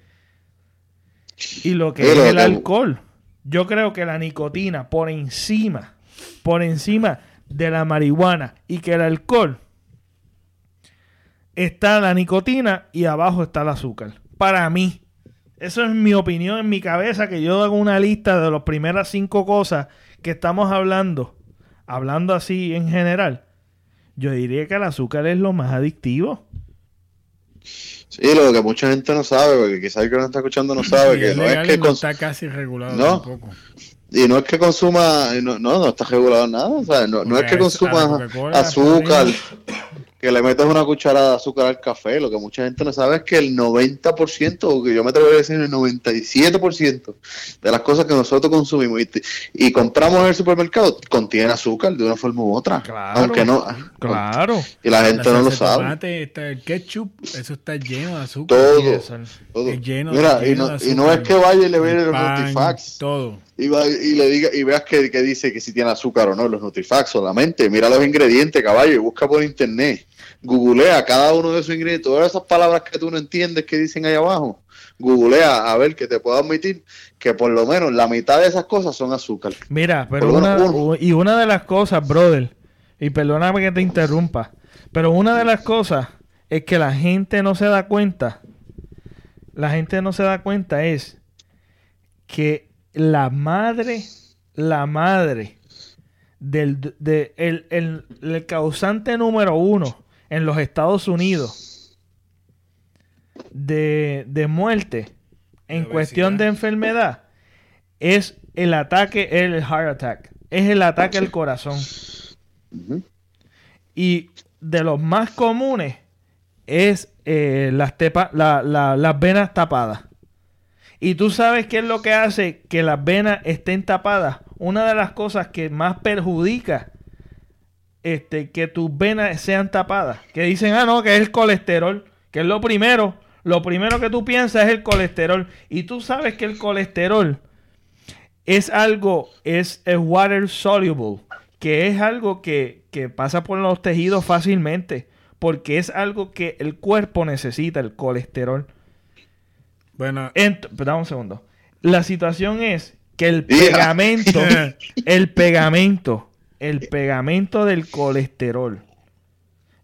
y lo que es el alcohol. Yo creo que la nicotina por encima, por encima de la marihuana y que el alcohol está la nicotina y abajo está el azúcar. Para mí, eso es mi opinión en mi cabeza, que yo hago una lista de las primeras cinco cosas que estamos hablando, hablando así en general. Yo diría que el azúcar es lo más adictivo. Sí, lo que mucha gente no sabe, porque quizás el que no está escuchando no sabe, que no es que... No está casi regulado ¿No? tampoco. Y no es que consuma, no, no, no está regulado nada, o sea, no, no es que consuma azúcar, que le metas una cucharada de azúcar al café, lo que mucha gente no sabe es que el 90%, o que yo me atrevo a decir el 97% de las cosas que nosotros consumimos y, y, compramos en el supermercado contiene azúcar de una forma u otra. Claro, aunque no. Claro. Y la gente La no lo sabe. tomate, está el ketchup, eso está lleno de azúcar. Todo. todo. Es lleno, Mira, lleno y, no, de y no es azúcar. que vaya y le vea El pan, Nutrifax Todo. Y, va- y le diga y veas que, que dice que si tiene azúcar o no los Nutrifax solamente. Mira los ingredientes, caballo, y busca por internet. Googlea cada uno de esos ingredientes, todas esas palabras que tú no entiendes que dicen ahí abajo. Googlea a ver que te puedo admitir que por lo menos la mitad de esas cosas son azúcar. Mira, pero una, uno. y una de las cosas, brother, y perdóname que te interrumpa, pero una de las cosas es que la gente no se da cuenta, la gente no se da cuenta es que la madre, la madre del de, el, el- el causante número uno en los Estados Unidos de, de muerte en La cuestión obesidad. de enfermedad es el ataque, el heart attack. Es el ataque al corazón. Y de los más comunes es eh, las, tepa- la- la- las venas tapadas. Y tú sabes qué es lo que hace que las venas estén tapadas. Una de las cosas que más perjudica este, que tus venas sean tapadas. Que dicen, ah, no, que es el colesterol. Que es lo primero. Lo primero que tú piensas es el colesterol. Y tú sabes que el colesterol es algo, es, es water soluble. Que es algo que, que pasa por los tejidos fácilmente. Porque es algo que el cuerpo necesita, el colesterol. Bueno, Ent- pero dame un segundo. La situación es que el pegamento, el pegamento, el pegamento del colesterol,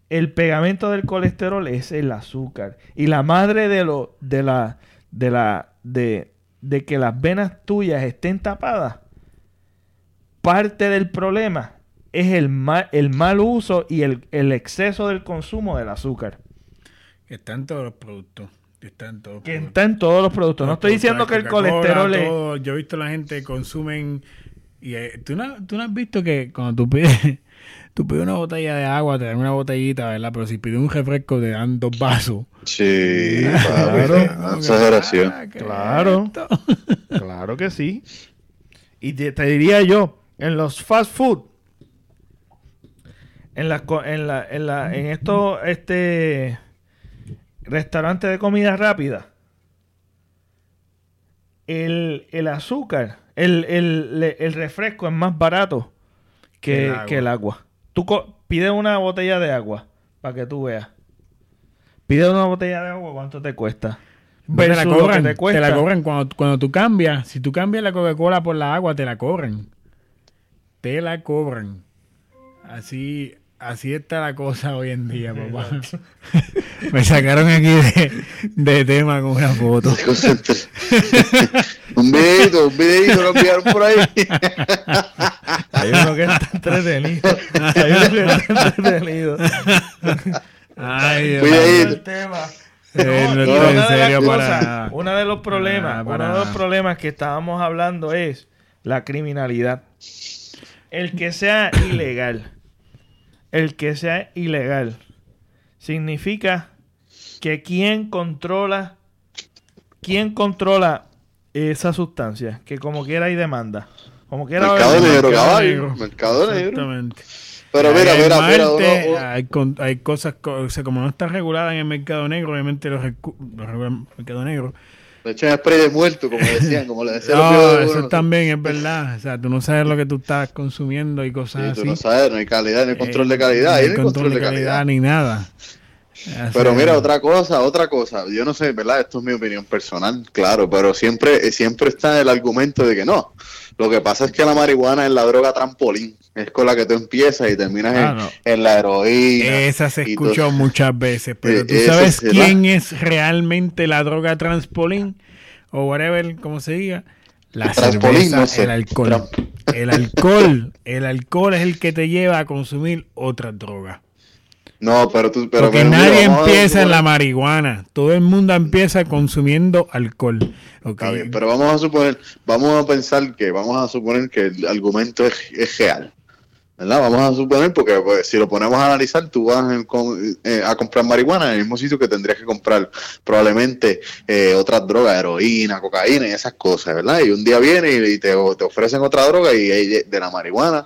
el pegamento del colesterol es el azúcar. Y la madre de lo, de la, de la, de, de que las venas tuyas estén tapadas, parte del problema es el mal, el mal uso y el, el exceso del consumo del azúcar. están todos los productos. Que Están todos Que productos. está en todos los productos. No estoy diciendo que el colesterol es... todo. Yo he visto la gente consumen. Y eh, ¿tú, no, tú no has visto que cuando tú pides, tú pides una botella de agua, te dan una botellita, ¿verdad? Pero si pides un refresco, te dan dos vasos. Sí, Claro. exageración. Ah, ¿qué Claro. Claro que sí. Y te, te diría yo, en los fast food, en la, co- en la, en la, en estos, este, restaurantes de comida rápida, el, el azúcar, el, el, el refresco es más barato que, El agua. que el agua. Tú pides una botella de agua para que tú veas. Pide una botella de agua, ¿cuánto te cuesta? Te la cobran, te te, la cobran cuando, cuando tú cambias. Si tú cambias la Coca-Cola por la agua, te la cobran. Te la cobran. Así, así está la cosa hoy en día, papá. Me sacaron aquí de, de tema con una foto. Un videito, un videito lo enviaron por ahí. Hay uno que está entretenido. Hay uno que está entretenido. Ay, Dios mío. Eh, no estoy una en de las serio cosas- para de los problemas, para uno de los problemas que estábamos hablando es la criminalidad. El que sea ilegal, el que sea ilegal, significa que quien controla, quien controla esa sustancia, que como quiera hay demanda. Como quiera Mercado haber negro, mercado caballo. negro. Mercado negro. Exactamente. Pero Hay mira, en mira, mira. Marte, uno- uno- hay, con- hay cosas, co- o sea, como no está regulada en el mercado negro, obviamente los, los regula el mercado negro. Le echan spray de muerto, como decían, como le decían los No, de eso uno. también es verdad. O sea, tú no sabes lo que tú estás consumiendo y Sí, cosas tú así. no sabes, no hay calidad, no hay control de Eh, calidad. ni Ahí no hay control de calidad calidad. ni nada. Pero mira, otra cosa, otra cosa. Yo no sé, ¿verdad? Esto es mi opinión personal, claro, pero siempre, siempre está el argumento de que no. Lo que pasa es que la marihuana es la droga trampolín. Es con la que tú empiezas y terminas Ah, en, no. en la heroína. Esa se escuchó muchas veces, pero tú sabes será. quién es realmente la droga transpolín o whatever, como se diga. La cerveza, no sé. el alcohol. El alcohol, el alcohol es el que te lleva a consumir otra droga. No, pero tú, pero Porque mira, nadie empieza en la suponer- marihuana. Todo el mundo empieza consumiendo alcohol. Ok. Está bien, pero vamos a suponer, vamos a pensar que, vamos a suponer que el argumento es, es real. ¿Verdad? Vamos a suponer, porque pues, si lo ponemos a analizar, tú vas en eh, a comprar marihuana en el mismo sitio que tendrías que comprar probablemente eh, otras drogas, heroína, cocaína y esas cosas, ¿verdad? Y un día viene y, y te, te ofrecen otra droga y de, de la marihuana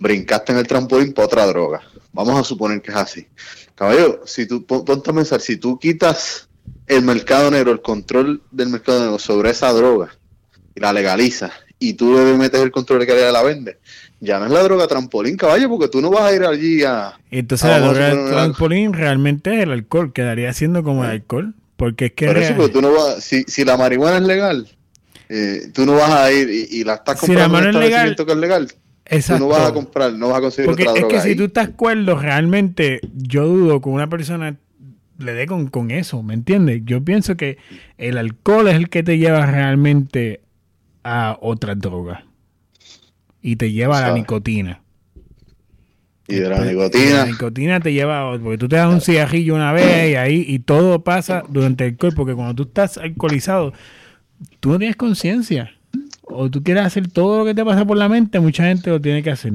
brincaste en el trampolín para otra droga. Vamos a suponer que es así. Caballero, si tú, pon- ponte a pensar, si tú quitas el mercado negro, el control del mercado negro sobre esa droga y la legalizas y tú le metes el control de calidad la vendes, ya no es la droga trampolín, caballo, porque tú no vas a ir allí a... Entonces la droga trampolín realmente es el alcohol. Quedaría siendo como el alcohol. Porque es que Por eso, real- porque tú no vas, si, si la marihuana es legal, eh, tú no vas a ir y, y la estás Si la comprando en un legal, establecimiento que es legal, Exacto. tú no vas a comprar, no vas a conseguir Porque otra es droga que si tú estás cuerdo, realmente yo dudo que una persona le dé con, con eso, ¿me entiendes? Yo pienso que el alcohol es el que te lleva realmente a otra droga. Y te lleva a la nicotina. Y de la nicotina, La nicotina te lleva a otro, porque tú te das un cigarrillo una vez y ahí y todo pasa durante el cuerpo, porque cuando tú estás alcoholizado, tú no tienes conciencia. O tú quieres hacer todo lo que te pasa por la mente, mucha gente lo tiene que hacer.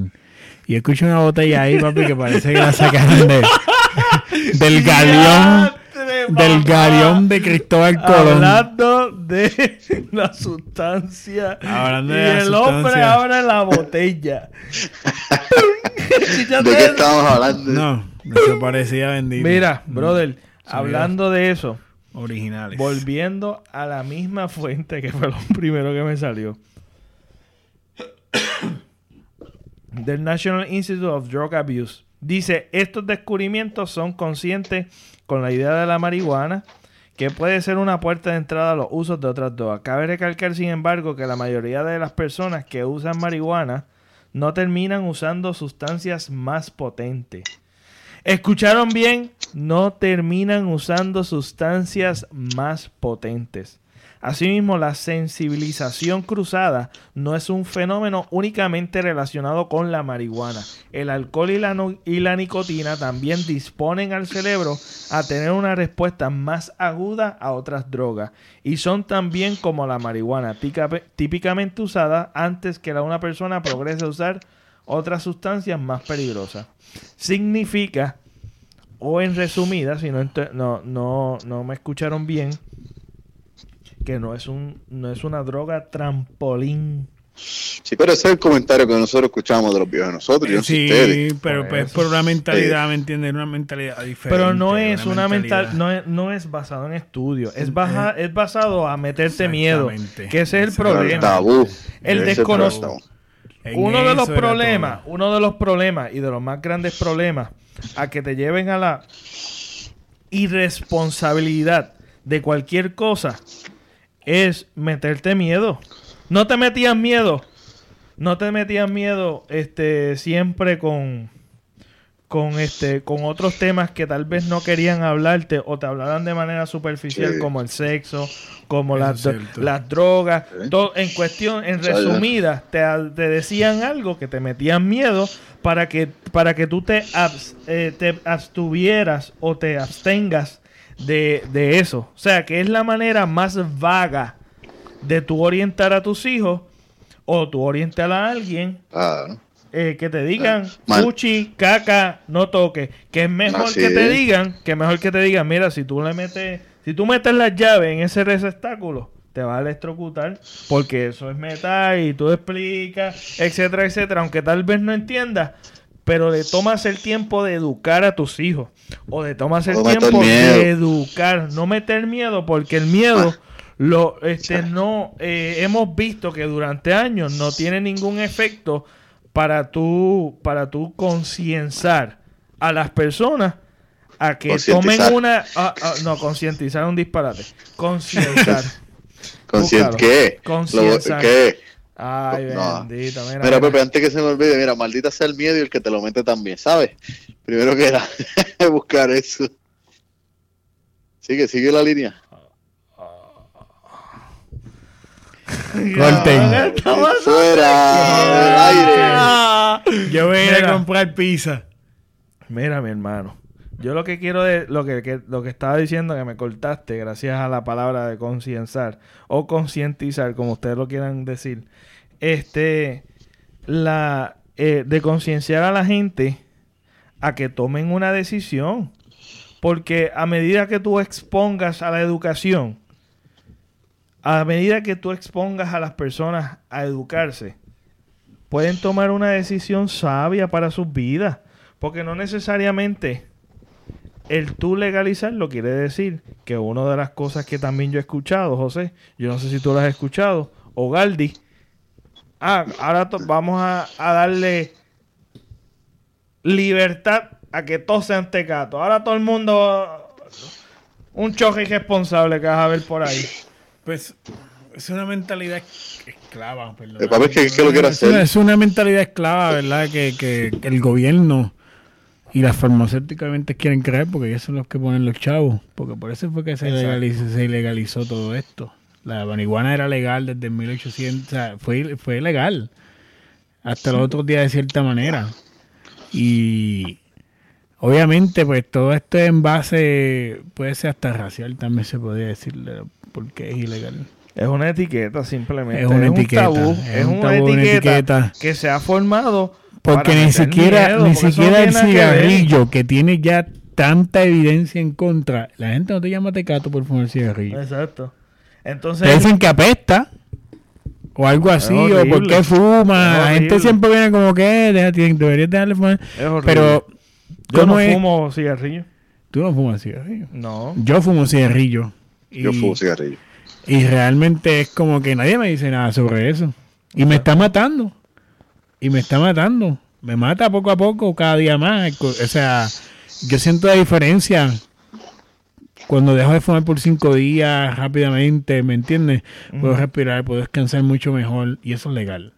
Y escucho una botella ahí, papi, que parece que la sacaron de, del galeón, del galeón de Cristóbal Colón. Hablando de la sustancia. Hablando y la el hombre abre la botella. ¿de qué estamos hablando? No, eso parecía bendito. Mira, brother, hablando de eso, Volviendo a la misma fuente que fue lo primero que me salió. Del National Institute of Drug Abuse. Dice, estos descubrimientos son conscientes con la idea de la marihuana, que puede ser una puerta de entrada a los usos de otras drogas. Cabe recalcar, sin embargo, que la mayoría de las personas que usan marihuana no terminan usando sustancias más potentes. ¿Escucharon bien? No terminan usando sustancias más potentes. Asimismo, la sensibilización cruzada no es un fenómeno únicamente relacionado con la marihuana. El alcohol y la, nicotina también disponen al cerebro a tener una respuesta más aguda a otras drogas y son también como la marihuana, típicamente usada antes que la una persona progrese a usar otras sustancias más peligrosas. Significa, o en resumida, si no, ent- no, no, no me escucharon bien, que no es, un, no es una droga trampolín. Sí, pero ese es el comentario que nosotros escuchamos de los viejos de nosotros, no sé sí, ustedes. pero Por pues eso. por una mentalidad, ¿me entiendes? Una mentalidad diferente. Pero no es una mentalidad. mental, no es, no es basado en estudios, es, baja, es basado a meterte miedo, Exactamente. que ese es el Pero el problema. tabú. El Ese Uno de los problemas, uno de los problemas y de los más grandes problemas a que te lleven a la irresponsabilidad de cualquier cosa es meterte miedo. No te metías miedo. No te metías miedo este siempre con con este con otros temas que tal vez no querían hablarte o te hablaran de manera superficial Sí. como el sexo, como las, las drogas, todo en cuestión en sea, ya. resumida te, te decían algo que te metían miedo para que para que tú te, abs- eh, te abstuvieras o te abstengas de, de eso. O sea, que es la manera más vaga de tú orientar a tus hijos O tú orientar a alguien Claro. Eh, que te digan Mal. fuchi, caca, no toque. Que es mejor Así que te es. digan, que mejor que te digan, mira, si tú le metes, si tú metes las llaves en ese receptáculo, te va a electrocutar, porque eso es metal y tú explicas, etcétera, etcétera, aunque tal vez no entiendas, pero le tomas el tiempo de educar a tus hijos, o le tomas el No tiempo de educar, no meter miedo, porque el miedo lo este no eh, hemos visto que durante años no tiene ningún efecto para tú para tú concienciar a las personas a que tomen una ah, ah, no concientizar un disparate concienciar Consciente, Búscalo. ¿qué? ¿Qué? ay No. bendito mira, Mira, mira. Pepe, antes que se me olvide, mira, maldita sea el miedo y el que te lo mete también, ¿sabes? Primero que era buscar eso. Sigue, sigue la línea. Corten. Fuera del aire. Ah. Yo voy a ir a comprar pizza. Mira, mi hermano. Yo lo que quiero de lo que, que- lo que estaba diciendo que me cortaste gracias a la palabra de concienciar o concientizar, como ustedes lo quieran decir. Este la eh, de concienciar a la gente a que tomen una decisión. Porque a medida que tú expongas a la educación, a medida que tú expongas a las personas a educarse, pueden tomar una decisión sabia para sus vidas. Porque no necesariamente el tú legalizarlo quiere decir que una de las cosas que también yo he escuchado, José, yo no sé si tú lo has escuchado, o Galdi, ah, ahora vamos a, a darle libertad a que todos sean tecatos. Ahora todo el mundo, un choque irresponsable que vas a ver por ahí. Pues es una mentalidad esclava, perdón. El papá es que, que lo quiere Es una, hacer. es una mentalidad esclava, ¿verdad? Que, que- que el gobierno y las farmacéuticas quieren creer porque ellos son los que ponen los chavos. Porque por eso fue que se legalizó, se legalizó todo esto. La marihuana era legal desde 1800, o sea, fue, fue legal hasta los otros días de cierta manera. Y obviamente pues todo esto en base, puede ser hasta racial también se podría decirle, porque es ilegal. Es una etiqueta simplemente. Es una un etiqueta, tabú. es Es, un una, tabú, una etiqueta etiqueta. que se ha formado. Porque para ni siquiera, miedo, ni siquiera el que cigarrillo que tiene ya tanta evidencia en contra, la gente no te llama tecato por fumar cigarrillo. Exacto. Te Entonces, dicen que apesta o algo así, o por qué fuma. Es La gente siempre viene como que "Eh, deja- deberías dejarle fumar. es. Pero, yo ¿cómo no es? fumo cigarrillo. Tú no fumas cigarrillo. No. Yo fumo cigarrillo. Y, Yo fumo cigarrillo. y realmente es como que nadie me dice nada sobre eso. Y me está matando. Y me está matando. Me mata poco a poco, cada día más. O sea, yo siento la diferencia cuando dejo de fumar por cinco días rápidamente, ¿me entiendes? Puedo respirar, puedo descansar mucho mejor. Y eso es legal.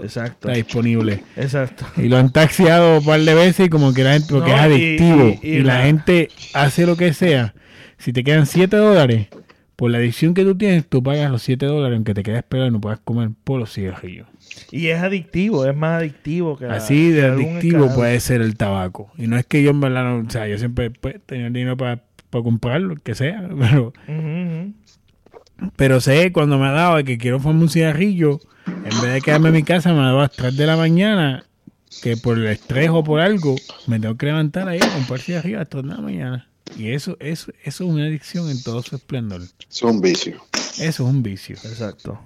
Exacto. Está disponible. Exacto. Y lo han taxiado un par de veces y como que la gente, porque No, es y- adictivo. y- Y, y la, la- gente hace lo que sea. Si te quedan 7 dólares, por la adicción que tú tienes, tú pagas los 7 dólares aunque te quedes pelado y no puedas comer por los cigarrillos. Y es adictivo, es más adictivo que la- Así de que adictivo puede ser el tabaco. Y no es que yo en verdad no, o sea, yo siempre pues, tenía dinero para comprarlo, que sea, pero, pero sé cuando me ha dado que quiero fumar un cigarrillo, en vez de quedarme en mi casa, me ha dado a las 3 de la mañana, que por el estrés o por algo, me tengo que levantar ahí a comprar cigarrillos a las 3 de la mañana. Y eso, eso, eso es una adicción en todo su esplendor. Es un vicio. Eso es un vicio. Exacto.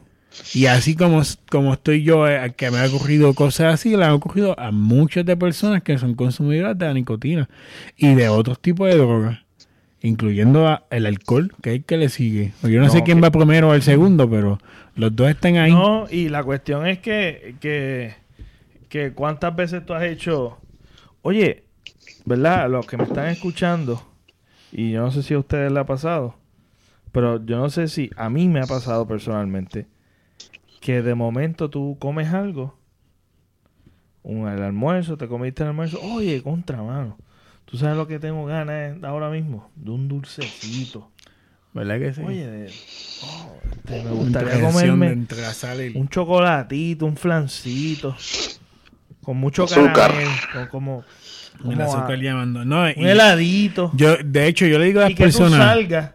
Y así como, como estoy yo, eh, que me ha ocurrido cosas así, le han ocurrido a muchas de personas que son consumidoras de la nicotina y de otros tipos de drogas, incluyendo a- el alcohol, que es el que le sigue. Yo no, No, sé quién va primero o el segundo, pero los dos están ahí. No, y la cuestión es que, que, que cuántas veces tú has hecho, oye, ¿verdad? Los que me están escuchando, y yo no sé si a ustedes le ha pasado, pero yo no sé si a mí me ha pasado personalmente, que de momento tú comes algo, un, el almuerzo, te comiste el almuerzo, oye, contra mano, tú sabes lo que tengo ganas ahora mismo, de un dulcecito. ¿Verdad que sí? Oye, de- oh, este, me gustaría comerme un chocolatito, un flancito, con mucho Azúcar. caramelo, con como, el azúcar. No, un heladito, yo, de hecho, yo le digo a las y que tú salgas,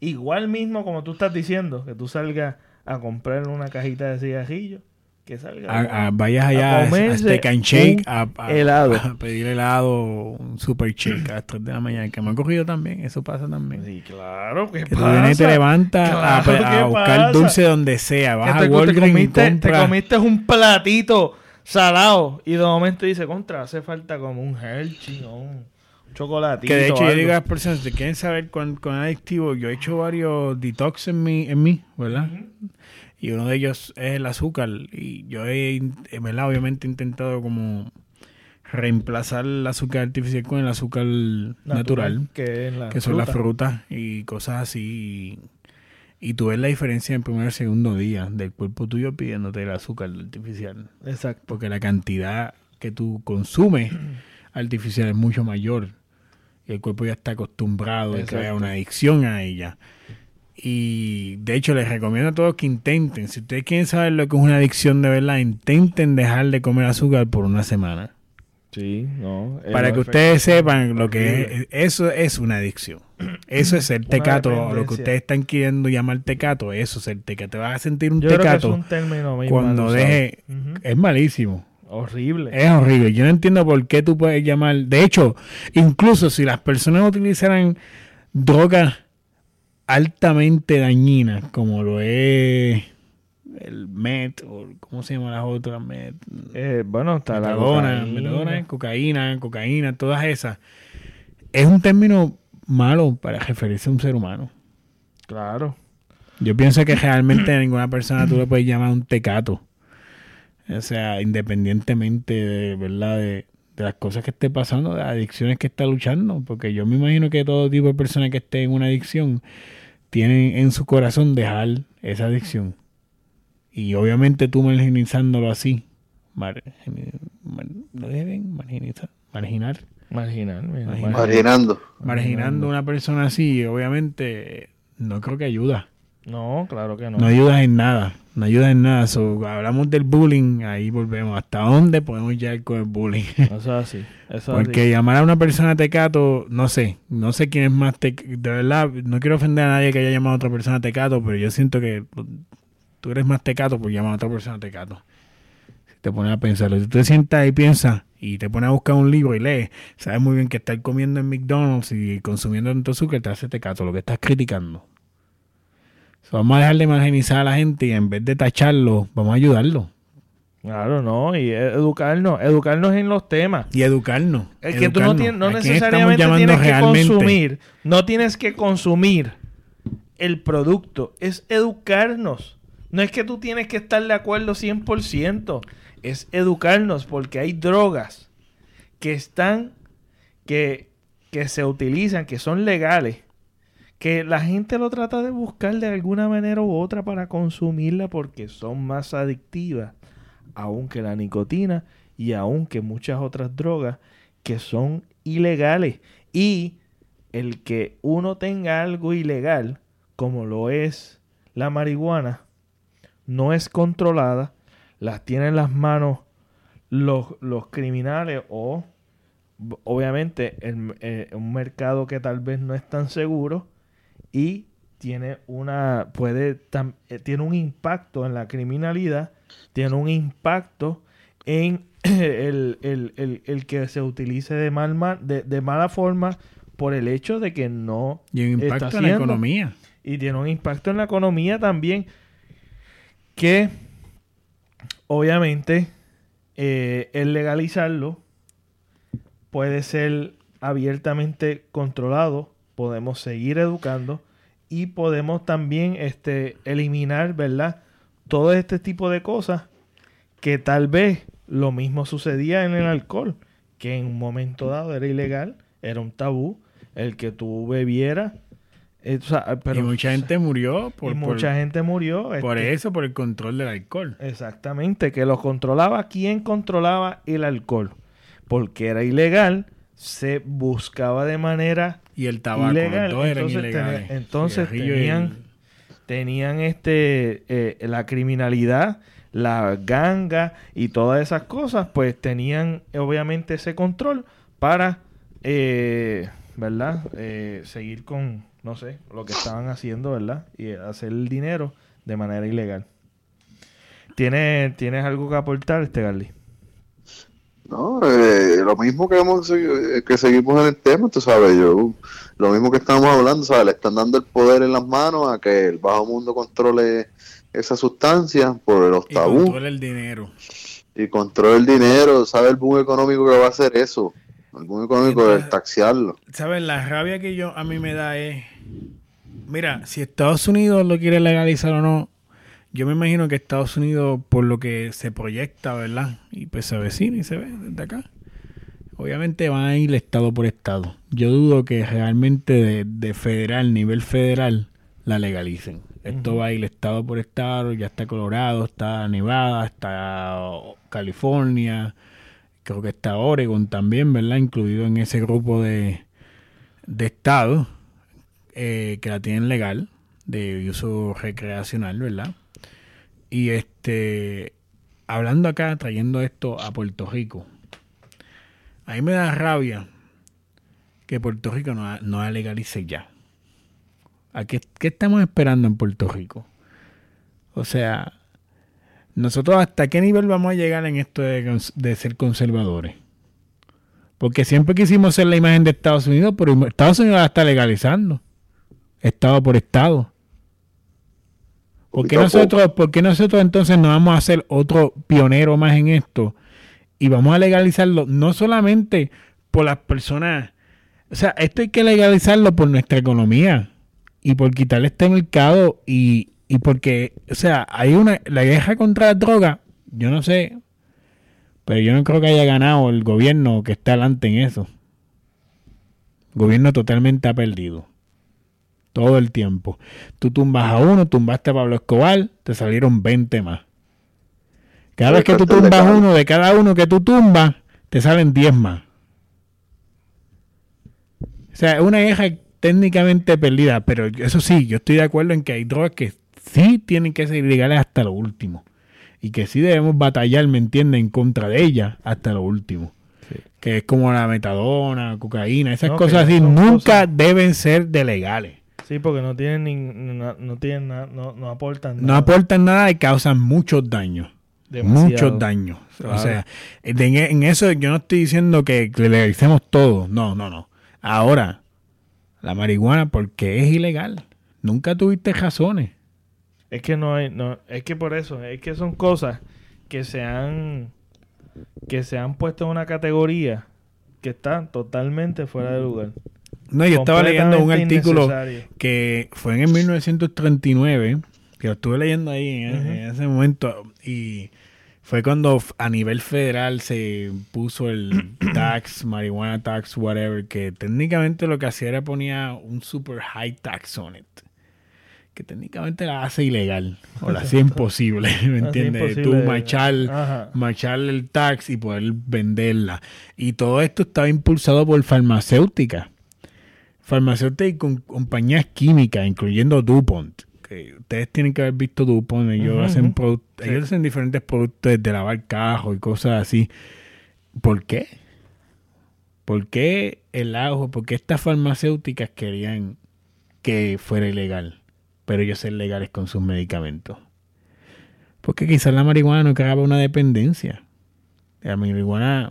igual mismo como tú estás diciendo, que tú salgas a comprar una cajita de cigarrillos. Que salga. A- a- vayas allá a, Steak Shake a, helado. a pedir helado, un super shake a las 3 de la mañana, que me han cogido también, eso pasa también. Sí, claro, ¿qué Que tú vienes y te levantas a- Claro, a, ¿qué buscar pasa? dulce donde sea, vas Que a te Walgreens y comiste, te compras- comiste un platito salado y de momento dice, contra, hace falta como un Hershey o un chocolatito. Que de hecho yo algo". digo a las personas, si quieren saber cuán, cuán adictivo, yo he hecho varios detox en mí, en mí ¿verdad? Y uno de ellos es el azúcar. Y yo he, en verdad, obviamente he intentado como reemplazar el azúcar artificial con el azúcar natural, que, es la que son las fruta. frutas y cosas así. Y, y tú ves la diferencia en el primer y segundo día del cuerpo tuyo pidiéndote el azúcar artificial. Exacto. Porque la cantidad que tú consumes artificial es mucho mayor. Y el cuerpo ya está acostumbrado a crear una adicción a ella. Y de hecho les recomiendo a todos que intenten. Si ustedes quieren saber lo que es una adicción de verdad, intenten dejar de comer azúcar por una semana. Sí, no. Para que ustedes sepan lo que es. Eso es una adicción. Eso es ser Una tecato. Lo que ustedes están queriendo llamar tecato, eso es ser tecato. Te vas a sentir un Yo creo que es tecato un término muy cuando deje... Es malísimo. Horrible. Es horrible. Yo no entiendo por qué tú puedes llamar. De hecho, incluso si las personas utilizaran drogas altamente dañinas, como lo es el met, o ¿cómo se llaman las otras? Met, Eh, bueno, está la metadona, cocaína. metadona, cocaína, cocaína, todas esas. Es un término malo para referirse a un ser humano. Claro. Yo pienso que realmente a ninguna persona tú le puedes llamar un tecato. O sea, independientemente de, ¿verdad? De, de las cosas que esté pasando, de las adicciones que está luchando. Porque yo me imagino que todo tipo de persona que esté en una adicción tiene en su corazón dejar esa adicción. Y obviamente tú marginizándolo así. mar- mar- ¿Lo dije bien? Marginizar. Marginar. Marginal. Marginal. marginal. Marginando. Marginando a una persona así, obviamente, no creo que ayuda. No, claro que no. No ayudas en nada. No ayudas en nada. So, hablamos del bullying, ahí volvemos. ¿Hasta dónde podemos llegar con el bullying? Eso es así. Eso es Porque así. llamar a una persona tecato, no sé. No sé quién es más tecato. De verdad, no quiero ofender a nadie que haya llamado a otra persona tecato, pero yo siento que tú eres más tecato por llamar a otra persona tecato. Si te pones a pensar, si tú te sientas y piensas y te pones a buscar un libro y lees, sabes muy bien que estar comiendo en McDonald's y consumiendo tanto azúcar te hace tecato, lo que estás criticando. So, vamos a dejar de marginizar a la gente y en vez de tacharlo, vamos a ayudarlo Claro, no. Y educarnos. Educarnos en los temas. y educarnos. Es que tú no, tienes, no ¿A quién estamos necesariamente tienes que consumir. No tienes que consumir el producto. Es educarnos. No es que tú tienes que estar de acuerdo 100%. Es educarnos porque hay drogas que están, que, que se utilizan, que son legales. Que la gente lo trata de buscar de alguna manera u otra para consumirla porque son más adictivas aún que la nicotina y aún que muchas otras drogas que son ilegales. Y el que uno tenga algo ilegal, como lo es la marihuana, no es controlada, las tienen en las manos los, los criminales o obviamente el- eh, un mercado que tal vez no es tan seguro y tiene una puede tam- eh, tiene un impacto en la criminalidad tiene un impacto en el, el- el- el que se utilice de mal ma- de, de mala forma por el hecho de que no Y un está impacto en la economía. y tiene un impacto en la economía también que obviamente eh, el legalizarlo puede ser abiertamente controlado podemos seguir educando y podemos también este eliminar verdad todo este tipo de cosas que tal vez lo mismo sucedía en el alcohol que en un momento dado era ilegal era un tabú el que tú bebieras eh, o sea, pero y mucha gente murió por, y por- mucha gente murió. por eso, por el control del alcohol. Exactamente, que los controlaba. ¿Quién controlaba el alcohol? Porque era ilegal, se buscaba de manera Y el tabaco, ilegal. los dos eran ilegales. entonces tenían, el- tenían este eh, la criminalidad, la ganga y todas esas cosas, pues tenían obviamente ese control para, eh, ¿verdad? Eh, seguir con, no sé, lo que estaban haciendo, ¿verdad? Y hacer el dinero de manera ilegal. ¿Tienes, ¿Tienes algo que aportar, este Garly? No, eh, lo mismo que, hemos, eh, que seguimos en el tema, tú sabes, yo, lo mismo que estamos hablando, ¿sabes? Le están dando el poder en las manos a que el bajo mundo controle esa sustancia por los Y tabú controla el dinero. y controle el dinero, ¿sabe el boom económico que va a hacer eso? El boom económico Entonces- del taxiarlo. ¿Sabes? La rabia que yo a mí me da es. Mira, si Estados Unidos lo quiere legalizar o no, yo me imagino que Estados Unidos, por lo que se proyecta, ¿verdad? Y pues se avecina y se ve desde acá. Obviamente van a ir estado por estado. Yo dudo que realmente de, de federal, nivel federal, la legalicen. Esto va a ir estado por estado, ya está Colorado, está Nevada, está California, creo que está Oregon también, ¿verdad? Incluido en ese grupo de, de estados eh, que la tienen legal, de uso recreacional, ¿verdad? Y este, hablando acá, trayendo esto a Puerto Rico, a mí me da rabia que Puerto Rico no, no la legalice ya. ¿A qué, qué estamos esperando en Puerto Rico? O sea, nosotros hasta qué nivel vamos a llegar en esto de, ser conservadores. Porque siempre quisimos ser la imagen de Estados Unidos, pero Estados Unidos la está legalizando. Estado por estado. ¿Por qué nosotros, por qué nosotros entonces no vamos a hacer otro pionero más en esto? Y vamos a legalizarlo no solamente por las personas. O sea, esto hay que legalizarlo por nuestra economía y por quitarle este mercado y, y porque, o sea, hay una. La guerra contra la droga, yo no sé, pero yo no creo que haya ganado el gobierno que está adelante en eso. El gobierno totalmente ha perdido. Todo el tiempo. Tú tumbas a uno, tumbaste a Pablo Escobar, te salieron 20 más. Cada vez que tú tumbas uno, de cada uno que tú tumbas, te salen 10 más. O sea, es una guerra técnicamente perdida, pero eso sí, yo estoy de acuerdo en que hay drogas que sí tienen que ser ilegales hasta lo último. Y que sí debemos batallar, ¿me entiendes?, en contra de ellas hasta lo último. Que es como la metadona, cocaína, esas No, cosas no así, nunca cosas- deben ser de legales. Sí, porque no tienen ni, no, no tienen nada, no, no aportan No nada. aportan nada y causan muchos daños. Demasiado. Muchos daños. Claro. O sea, en, en eso yo no estoy diciendo que legalicemos todo. No, no, no. Ahora, la marihuana, porque es ilegal? Nunca tuviste razones. Es que no hay, no, es que por eso, es que son cosas que se han, que se han puesto en una categoría que está totalmente fuera de lugar. No, yo estaba leyendo un artículo que fue en 1939, que lo estuve leyendo ahí en, ese momento, y fue cuando a nivel federal se puso el tax, marihuana tax, whatever, que técnicamente lo que hacía era ponía un super high tax on it. Que técnicamente la hace ilegal, o la hacía imposible, ¿me entiendes? Tú machar, Ajá. machar el tax y poder venderla. Y todo esto estaba impulsado por farmacéuticas farmacéuticas y con compañías químicas, incluyendo DuPont. Que ustedes tienen que haber visto DuPont. Ellos, hacen, Sí. ellos hacen diferentes productos de lavar cajos y cosas así. ¿Por qué? ¿Por qué el ajo? ¿Por qué estas farmacéuticas querían que fuera ilegal? Pero ellos ser legales con sus medicamentos. Porque quizás la marihuana no creaba una dependencia. La marihuana,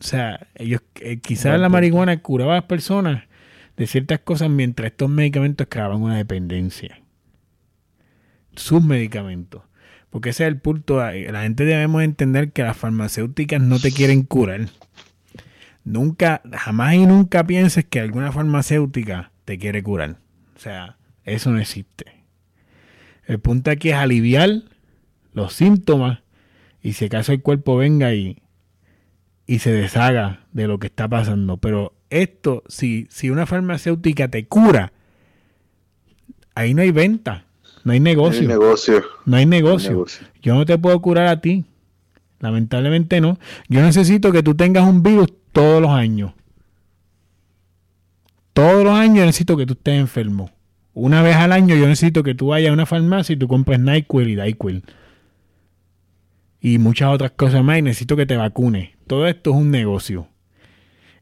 o sea, ellos eh, quizás la marihuana curaba a las personas de ciertas cosas mientras estos medicamentos creaban una dependencia. Sus medicamentos. Porque ese es el punto. eh, La gente debemos entender que las farmacéuticas no te quieren curar. Nunca, jamás y nunca pienses que alguna farmacéutica te quiere curar. O sea, eso no existe. El punto aquí es aliviar los síntomas y si acaso el cuerpo venga y, y se deshaga de lo que está pasando. Pero esto, si, si una farmacéutica te cura, ahí no hay venta, no hay negocio. El negocio. No hay negocio. negocio. Yo no te puedo curar a ti. Lamentablemente no. Yo necesito que tú tengas un virus todos los años. Todos los años necesito que tú estés enfermo. Una vez al año yo necesito que tú vayas a una farmacia y tú compres NyQuil y DyQuil. Y muchas otras cosas más y necesito que te vacunes. Todo esto es un negocio.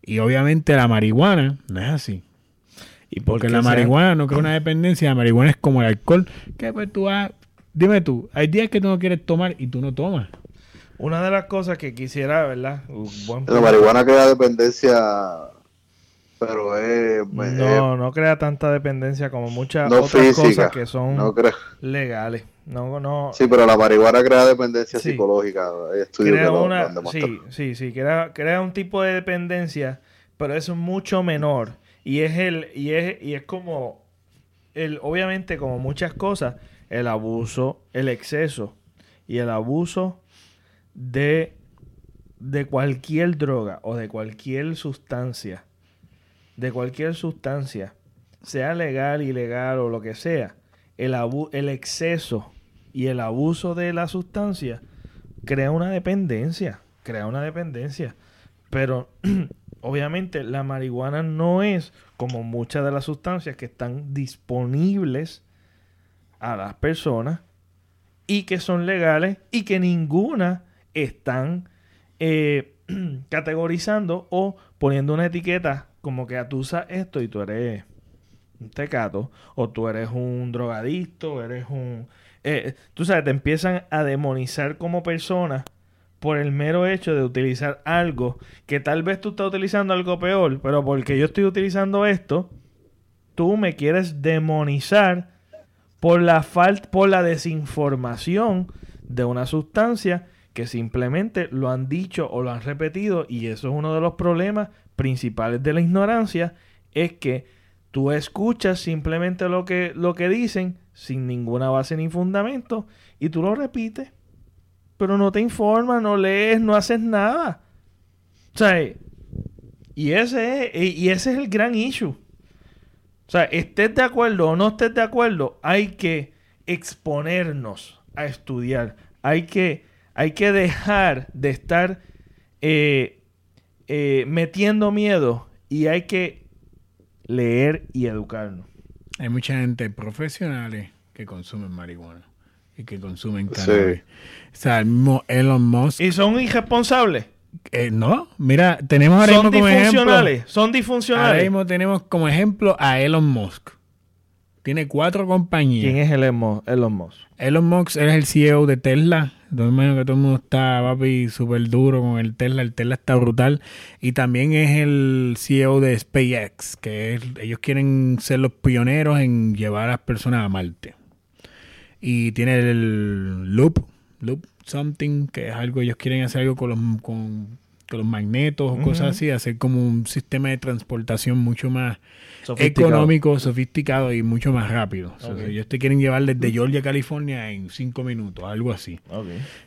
Y obviamente la marihuana no es así. Y por Porque la marihuana no crea una dependencia, la marihuana es como el alcohol, que pues tú vas, dime tú, hay días que tú no quieres tomar y tú no tomas. Una de las cosas que quisiera, ¿verdad? Un buen La marihuana crea dependencia, pero es... No, no crea tanta dependencia como muchas No otras física, cosas que son no legales. No, no. Sí, pero la marihuana crea dependencia Sí. psicológica. Crea lo- una, sí, sí, sí, crea, crea un tipo de dependencia, pero es mucho menor y es el y es y es como el obviamente como muchas cosas, el abuso, el exceso y el abuso de de cualquier droga o de cualquier sustancia, de cualquier sustancia, sea legal, ilegal o lo que sea, el abu- el exceso y el abuso de la sustancia crea una dependencia, crea una dependencia. Pero obviamente la marihuana no es como muchas de las sustancias que están disponibles a las personas y que son legales y que ninguna están eh, categorizando o poniendo una etiqueta como que "Ah, tú usas esto y tú eres un tecato o tú eres un drogadicto, eres un... eh, tú sabes, te empiezan a demonizar como persona por el mero hecho de utilizar algo que tal vez tú estás utilizando algo peor, pero porque yo estoy utilizando esto, tú me quieres demonizar por la falta, por la desinformación de una sustancia que simplemente lo han dicho o lo han repetido y eso es uno de los problemas principales de la ignorancia es que tú escuchas simplemente lo que lo que dicen sin ninguna base ni fundamento y tú lo repites pero no te informas, no lees, no haces nada. O sea, y ese es, y ese es el gran issue. O sea, estés de acuerdo o no estés de acuerdo, hay que exponernos a estudiar. Hay que, hay que dejar de estar eh, eh, metiendo miedo y hay que leer y educarnos. Hay mucha gente profesionales que consumen marihuana y que consumen Sí. cannabis. O sea, el mismo Elon Musk. ¿Y son irresponsables? eh, no, mira, tenemos ahora ¿Son mismo como ejemplo. disfuncionales? ¿Son Ahora disfuncionales? mismo tenemos como ejemplo a Elon Musk. Tiene cuatro compañías. ¿Quién es el Elon Elon Musk? Elon Musk es el CEO de Tesla. Yo me imagino que todo el mundo está, papi, súper duro con el Tesla. El Tesla está brutal. Y también es el CEO de SpaceX, que es- ellos quieren ser los pioneros en llevar a las personas a Marte. Y tiene el Loop, Loop Something, que es algo, ellos quieren hacer algo con los, con, con los magnetos o cosas así, hacer como un sistema de transportación mucho más Sofisticado. económico, sofisticado y mucho más rápido. O sea, ellos te quieren llevar desde Georgia, California en cinco minutos, algo así.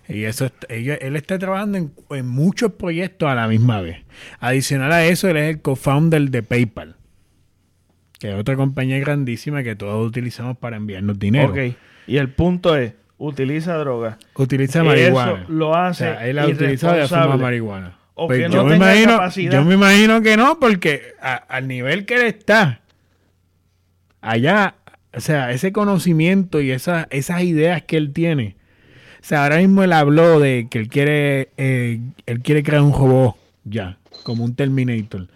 Y eso ella- él está trabajando en, en muchos proyectos a la misma vez. Adicional a eso, él es el co-founder de PayPal, que es otra compañía grandísima que todos utilizamos para enviarnos dinero. Y el punto es, utiliza droga. Utiliza Eso marihuana. lo O hace sea, él ha utilizado de forma irresponsable. marihuana. O Pues que yo, no me tenga imagino, capacidad. yo me imagino que no, porque a- al nivel que él está, allá, o sea, ese conocimiento y esas, esas ideas que él tiene. O sea, ahora mismo él habló de que él quiere, eh, él quiere crear un robot ya, como un Terminator.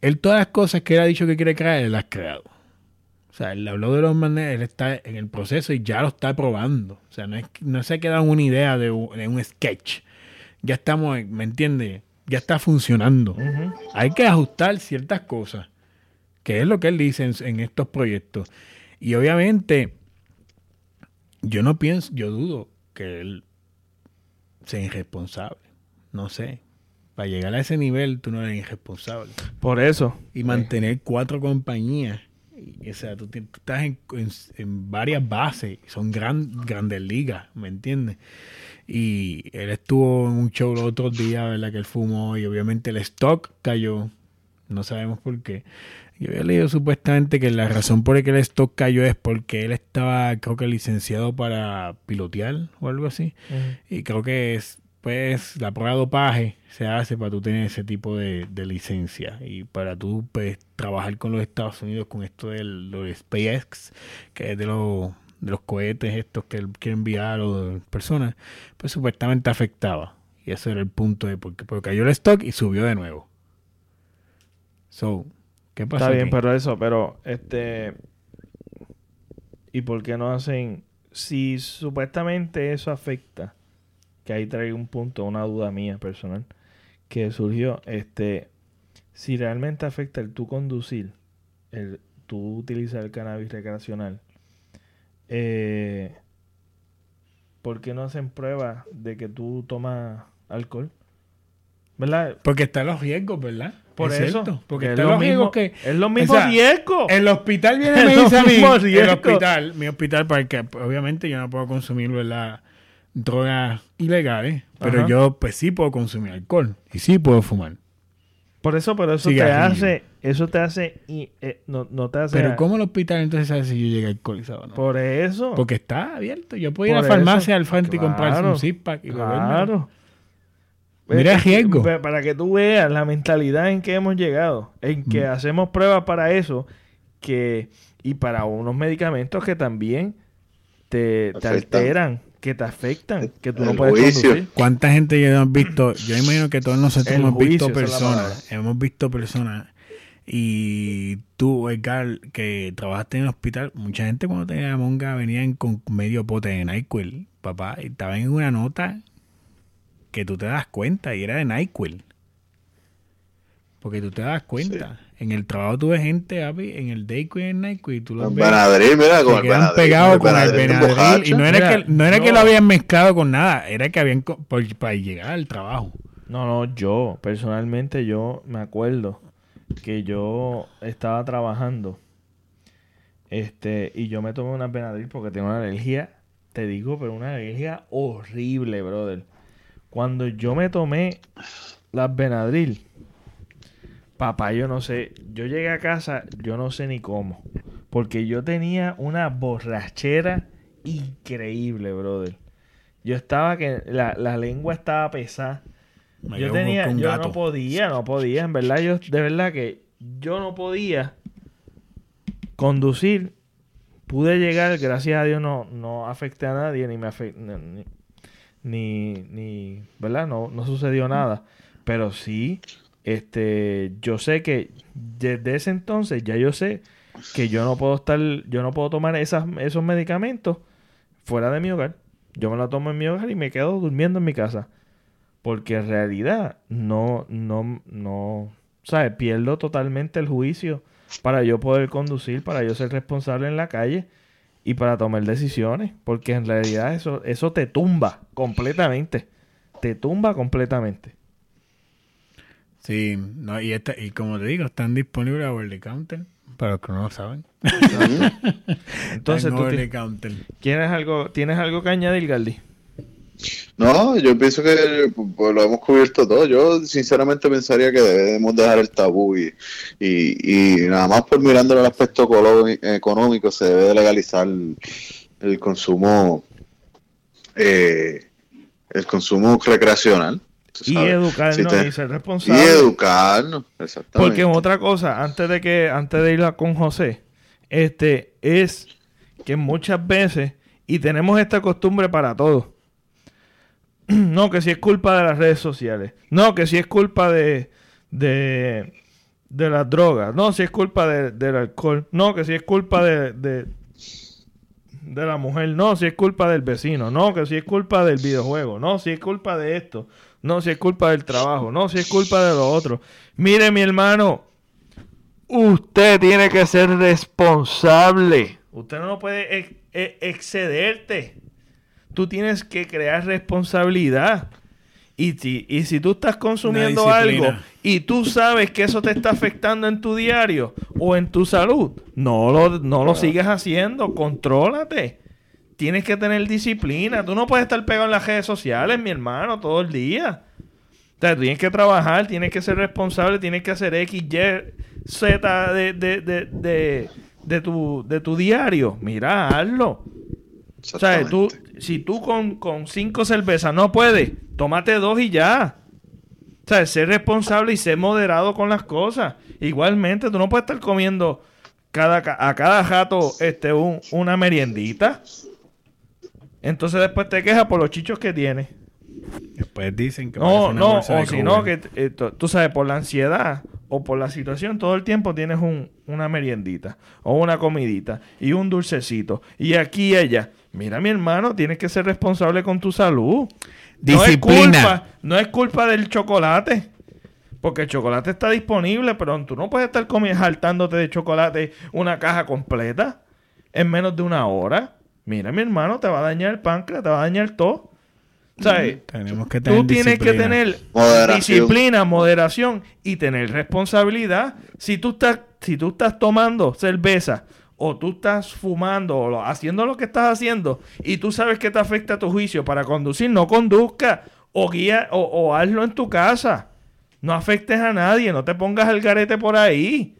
Él todas las cosas que él ha dicho que quiere crear, él las ha creado. O sea, él habló de los maneras, él está en el proceso y ya lo está probando. O sea, no, es, no se ha quedado una idea de un, de un sketch. Ya estamos, ¿me entiendes? Ya está funcionando. Hay que ajustar ciertas cosas, que es lo que él dice en, en estos proyectos. Y obviamente, yo no pienso, yo dudo que él sea irresponsable. No sé. Para llegar a ese nivel, tú no eres irresponsable Por eso. y mantener cuatro compañías. O sea, tú, estás en, en- en varias bases, son gran, grandes ligas, ¿me entiendes? Y él estuvo en un show los otros días, ¿verdad? Que él fumó y obviamente el stock cayó. No sabemos por qué. Yo había leído supuestamente que la razón por la que el stock cayó es porque él estaba, creo que licenciado para pilotear o algo así. Y creo que es, pues, la prueba de dopaje se hace para tú tener ese tipo de, de licencia y para tú, pues, trabajar con los Estados Unidos con esto de SpaceX, que es de los, de los cohetes estos que él quiere enviar o de personas, pues supuestamente afectaba. Y ese era el punto de porque, porque cayó el stock y subió de nuevo. So, ¿qué pasa? Está bien, aquí? pero eso, pero este. ¿Y por qué no hacen si supuestamente eso afecta, que ahí traigo un punto, una duda mía personal, que surgió, este, si realmente afecta el tú conducir, el tú utilizar el cannabis recreacional, eh, ¿por qué no hacen pruebas de que tú tomas alcohol? ¿Verdad? Porque están los riesgos, ¿verdad? Por Es eso. cierto, porque es están lo los riesgos que... Es lo mismo o sea, riesgo. El hospital viene y me dice a mí, el hospital, mi hospital, porque obviamente yo no puedo consumir ¿verdad? drogas ilegales, pero Ajá. yo pues sí puedo consumir alcohol y sí puedo fumar. Por eso, pero eso te Cigarrillo. hace, eso te hace, y, eh, no, no te hace. Pero ¿cómo el hospital entonces sabe si yo llegué alcoholizado o no? Por eso. Porque está abierto. Yo puedo ir a la farmacia eso. al frente y comprarse Claro. un six-pack y bebérmelo. Claro. Mira Es que- riesgo. pa- Para que tú veas la mentalidad en que hemos llegado, en que Mm. hacemos pruebas para eso, que y para unos medicamentos que también te, alteran, que te afectan, que tú no puedes juicio. conducir. ¿Cuánta gente ya hemos visto? Yo imagino que todos nosotros El hemos visto juicio, personas. Hemos visto personas. Y tú, Edgar, que trabajaste en el hospital, mucha gente cuando tenía monga venían con medio pote de NyQuil, papá, y estaban en una nota que tú te das cuenta y era de NyQuil. Porque tú te das cuenta. En el trabajo tuve gente, papi, en el Dayquil y en NyQuil, tú los. Benadryl, mira, con el Benadryl. pegados con el Benadryl, Benadryl. Y no era, Mira, que, no era que no. lo habían mezclado con nada, era que habían para llegar al trabajo. No, no, yo, personalmente, yo me acuerdo que yo estaba trabajando este y yo me tomé una Benadryl porque tengo una alergia, te digo, pero una alergia horrible, brother. Cuando yo me tomé las Benadryl, papá, yo no sé, yo llegué a casa, yo no sé ni cómo, porque yo tenía una borrachera increíble, brother. Yo estaba que la, la lengua estaba pesada. Me Yo tenía, yo gato. no podía, no podía, en verdad, yo, de verdad que yo no podía conducir. Pude llegar, gracias a Dios no, no afecté a nadie, ni me afecté, ni, ni, ni- ¿verdad? No, no sucedió nada. Pero sí, este, yo sé que desde ese entonces ya yo sé que yo no puedo estar, yo no puedo tomar esas, esos medicamentos fuera de mi hogar. Yo me lo tomo en mi hogar y me quedo durmiendo en mi casa. Porque en realidad no, no, no, ¿sabes? Pierdo totalmente el juicio para yo poder conducir, para yo ser responsable en la calle y para tomar decisiones. Porque en realidad eso, eso te tumba completamente. Te tumba completamente. Sí, no, y, esta, y como te digo, están disponibles a over the counter, para los que no lo saben. Entonces, ¿tú over ti- the counter. ¿tienes algo, ¿tienes algo que añadir, Galdi? No, yo pienso que pues, lo hemos cubierto todo. Yo sinceramente pensaría que debemos dejar el tabú y, y, y nada más por mirando el aspecto económico se debe de legalizar el, el consumo eh, el consumo recreacional. Y educarnos Si te- y ser y responsables. educarnos, exactamente. Porque otra cosa, antes de que, antes de ir con José, este, es que muchas veces, y tenemos esta costumbre para todo. No, que si es culpa de las redes sociales. No, que si es culpa de, de, de las drogas. No, si es culpa de- del alcohol. No, que si es culpa de, de, de la mujer. No, si es culpa del vecino. No, que si es culpa del videojuego. No, si es culpa de esto. No, si es culpa del trabajo. No, si es culpa de lo otro. Mire, mi hermano, usted tiene que ser responsable. Usted no puede e- excederte. Tú tienes que crear responsabilidad. Y si, y si tú estás consumiendo algo y tú sabes que eso te está afectando en tu diario o en tu salud, no lo, no lo sigas haciendo. Contrólate. Tienes que tener disciplina. Tú no puedes estar pegado en las redes sociales, mi hermano, todo el día. O sea, tienes que trabajar, tienes que ser responsable, tienes que hacer X, Y, Z de, de, de, de, de tu, de tu diario. Mira, hazlo. O sea, tú, si tú con, con cinco cervezas no puedes, tómate dos y ya. O sea, ser responsable y ser moderado con las cosas. Igualmente, tú no puedes estar comiendo cada, ca- a cada rato este, un- una meriendita. Entonces después te quejas por los chichos que tienes. Después dicen que No, no, o si no, que eh, tú sabes, por la ansiedad o por la situación, todo el tiempo tienes un, una meriendita o una comidita y un dulcecito. Y aquí y allá. Mira, mi hermano, tienes que ser responsable con tu salud. No es Disciplina. culpa, no es culpa del chocolate. Porque el chocolate está disponible, pero tú no puedes estar comiendo, saltándote de chocolate una caja completa en menos de una hora. Mira, mi hermano, te va a dañar el páncreas, te va a dañar todo. ¿Sabes? Tenemos que tener Tú tienes que tener Moderación. disciplina, moderación y tener responsabilidad. Si tú estás, si tú estás tomando cerveza o tú estás fumando o lo- haciendo lo que estás haciendo y tú sabes que te afecta tu juicio para conducir, no conduzca o guía o, o hazlo en tu casa. No afectes a nadie, no te pongas el garete por ahí.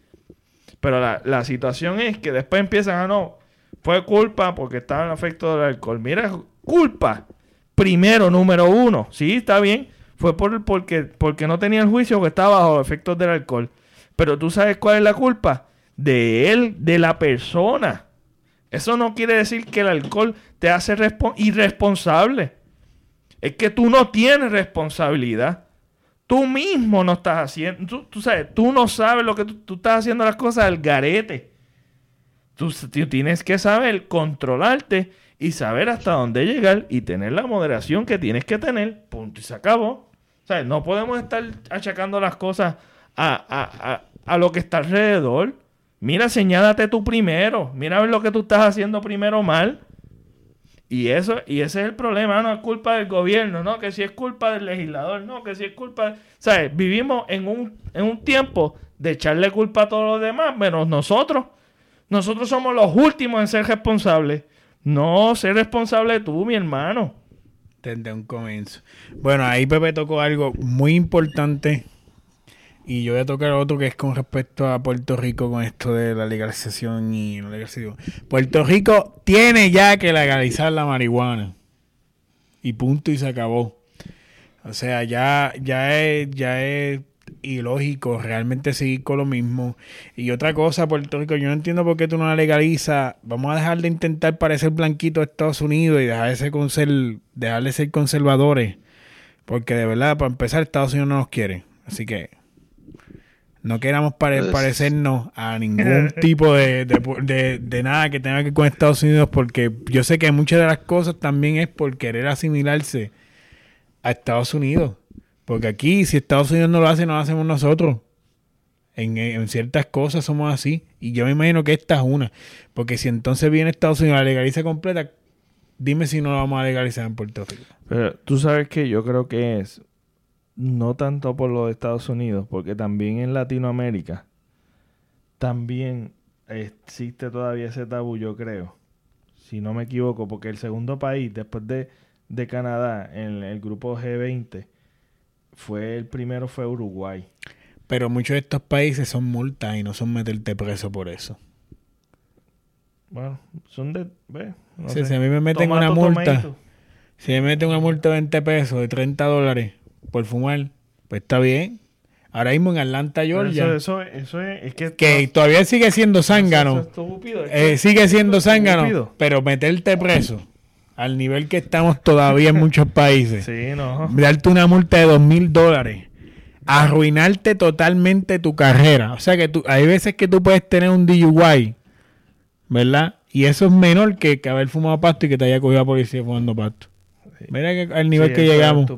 Pero la, la situación es que después empiezan a no, fue culpa porque estaba en efecto del alcohol. Mira, culpa. Primero, número uno. Sí, está bien. Fue por, porque, porque no tenía el juicio que estaba bajo efectos del alcohol. Pero tú sabes cuál es la culpa. De él, de la persona. Eso no quiere decir que el alcohol te hace respo- irresponsable. Es que tú no tienes responsabilidad. Tú mismo no estás haciendo. Tú, tú sabes, tú no sabes lo que tú, tú estás haciendo las cosas al garete. Tú, tú tienes que saber controlarte y saber hasta dónde llegar y tener la moderación que tienes que tener. Punto y se acabó. O sea, no podemos estar achacando las cosas a, a- a- a lo que está alrededor. Mira, señálate tú primero. Mira a ver lo que tú estás haciendo primero mal. Y eso, y ese es el problema, no es culpa del gobierno, no, que si es culpa del legislador, no, que si es culpa, ¿sabes? Vivimos en un, en un tiempo de echarle culpa a todos los demás, menos nosotros. Nosotros somos los últimos en ser responsables. No, ser responsable tú, mi hermano. desde un comienzo. Bueno, ahí Pepe tocó algo muy importante y yo voy a tocar otro que es con respecto a Puerto Rico con esto de la legalización y no legalización. Puerto Rico tiene ya que legalizar la marihuana y punto y se acabó. O sea, ya ya es ya es ilógico realmente seguir con lo mismo. Y otra cosa, Puerto Rico, yo no entiendo por qué tú no la legalizas. Vamos a dejar de intentar parecer blanquito de Estados Unidos y dejar de ser, conser- dejar de ser conservadores. Porque de verdad, para empezar, Estados Unidos no nos quiere. Así que no queramos pare- Pues- parecernos a ningún tipo de, de, de- de nada que tenga que ver con Estados Unidos. Porque yo sé que muchas de las cosas también es por querer asimilarse a Estados Unidos. Porque aquí, si Estados Unidos no lo hace, no lo hacemos nosotros. En, ciertas cosas somos así. Y yo me imagino que esta es una. Porque si entonces viene Estados Unidos la legaliza completa, dime si no lo vamos a legalizar en Puerto Rico. Pero tú sabes que yo creo que es no tanto por lo de Estados Unidos, porque también en Latinoamérica también existe todavía ese tabú, yo creo. Si no me equivoco, porque el segundo país después de, de Canadá en el grupo G20 fue el primero fue Uruguay. Pero muchos de estos países son multas y no son meterte preso por eso. Bueno, son de ve, no Sí, sé. si a mí me meten Tomato, una multa, tomato. si me meten una multa de 20 pesos, de 30 dólares por fumar, pues está bien. Ahora mismo en Atlanta, Georgia, Eso, eso, eso es, es que que todavía sigue siendo zángano. es Eh, sigue siendo zángano, pero meterte preso al nivel que estamos todavía en muchos países. Sí, no. Darte una multa de dos mil dólares. Arruinarte totalmente tu carrera. O sea que tú, hay veces que tú puedes tener un DUI, ¿verdad? Y eso es menor que, que haber fumado pasto y que te haya cogido la policía fumando pasto. Mira que, al nivel Sí, que es llegamos.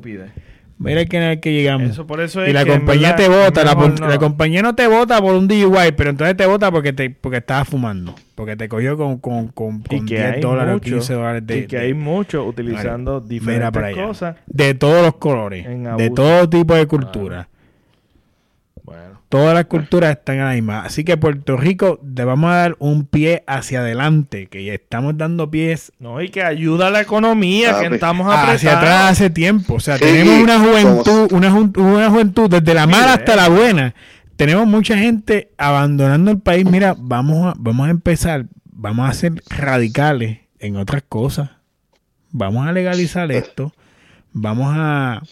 Mira que nivel que llegamos. Eso por eso es y la que, compañía verdad, te vota, la, no. compañía no te vota por un DUI, pero entonces te vota porque te porque estabas fumando, porque te cogió con, con, con, con que 10 hay dólares o mucho, 15 dólares de, y que de- hay muchos utilizando diferentes cosas. de todos los colores, de todo tipo de cultura. Bueno, Todas las culturas están en la misma. Así que Puerto Rico le vamos a dar un pie hacia adelante, que ya estamos dando pies no, y que ayuda a la economía, Ah, que estamos hacia apretados. atrás hace tiempo. O sea, Sí, tenemos una juventud, una, ju- una juventud desde la mala hasta la buena. Tenemos mucha gente abandonando el país. Mira, vamos a, vamos a empezar, vamos a ser radicales en otras cosas. Vamos a legalizar esto. Vamos a,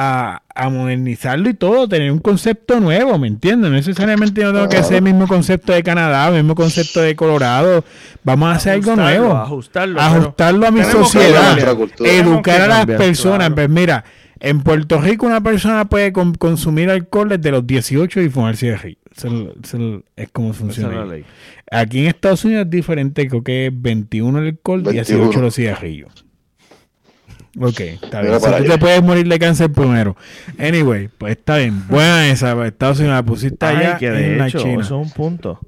a, a modernizarlo y todo, tener un concepto nuevo, ¿me entiendes? No necesariamente yo tengo que hacer el mismo concepto de Canadá, el mismo concepto de Colorado. Vamos a hacer algo nuevo. Ajustarlo. Ajustarlo a mi sociedad. Educar a las cambiar, personas. claro. Pues mira, en Puerto Rico una persona puede con- consumir alcohol desde los 18 y fumar cigarrillo. Eso, eso es como funciona. Aquí en Estados Unidos es diferente, creo que es 21 el alcohol, 21. 18 los cigarrillos. Ok, está bien. O sea, tú te puedes morir de cáncer primero. Anyway, pues está bien. Buena esa, pues, Estados Unidos la pusiste Ay, allá que de en la hecho, China. eso es un punto.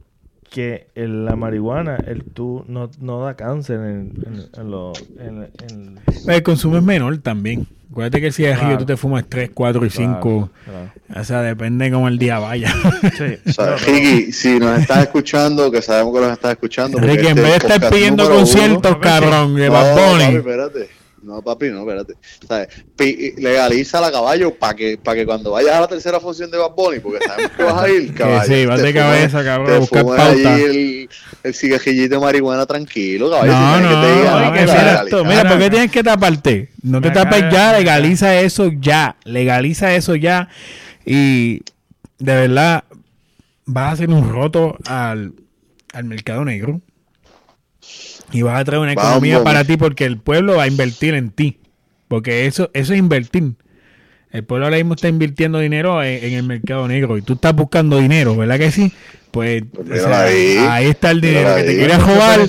Que el- la marihuana, el tú no, no da cáncer en, en, en lo- en- en- El consumo es menor también. Acuérdate que el cigarrillo Claro. tú te fumas 3, 4 y 5. Claro, O sea, depende cómo el día vaya. Sí. O sea, Ricky, si nos estás escuchando, que sabemos que nos estás escuchando. Ricky, en este vez de es el estar pidiendo uno- conciertos, No, cabrón, de No, Bad Bunny. espérate. No, papi, no, espérate. Legaliza la caballo para que, para que cuando vayas a la tercera función de Bad Bunny, porque sabemos que vas a ir, caballo. sí, vas te de fumas- cabeza, cabrón, Te buscar pauta. allí el, el cigarrillito de marihuana tranquilo, caballo. No, si no, que te diga, no, "Ah, que mira, legaliza". mira, ¿por qué tienes que taparte? No te tapes ya, legaliza eso ya, legaliza eso ya y de verdad vas a hacer un roto al, al mercado negro y vas a traer una Vamos. economía para ti porque el pueblo va a invertir en ti, porque eso, eso es invertir. El pueblo ahora mismo está invirtiendo dinero en, en el mercado negro y tú estás buscando dinero, ¿verdad que sí? Pues Pues o mírala sea, ahí. ahí está el dinero que te Mucho robar.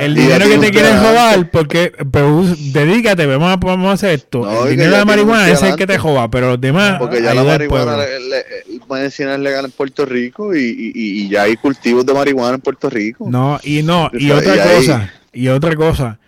El dinero que te un robar, porque pero, dedícate, vamos a, vamos a hacer esto. No, el dinero de la marihuana es el que te roba, pero los demás. Porque ya la marihuana le, le- medicina es legal en Puerto Rico y, y- y- y ya hay cultivos de marihuana en Puerto Rico. No, y no, y otra y ahí- cosa, y otra cosa.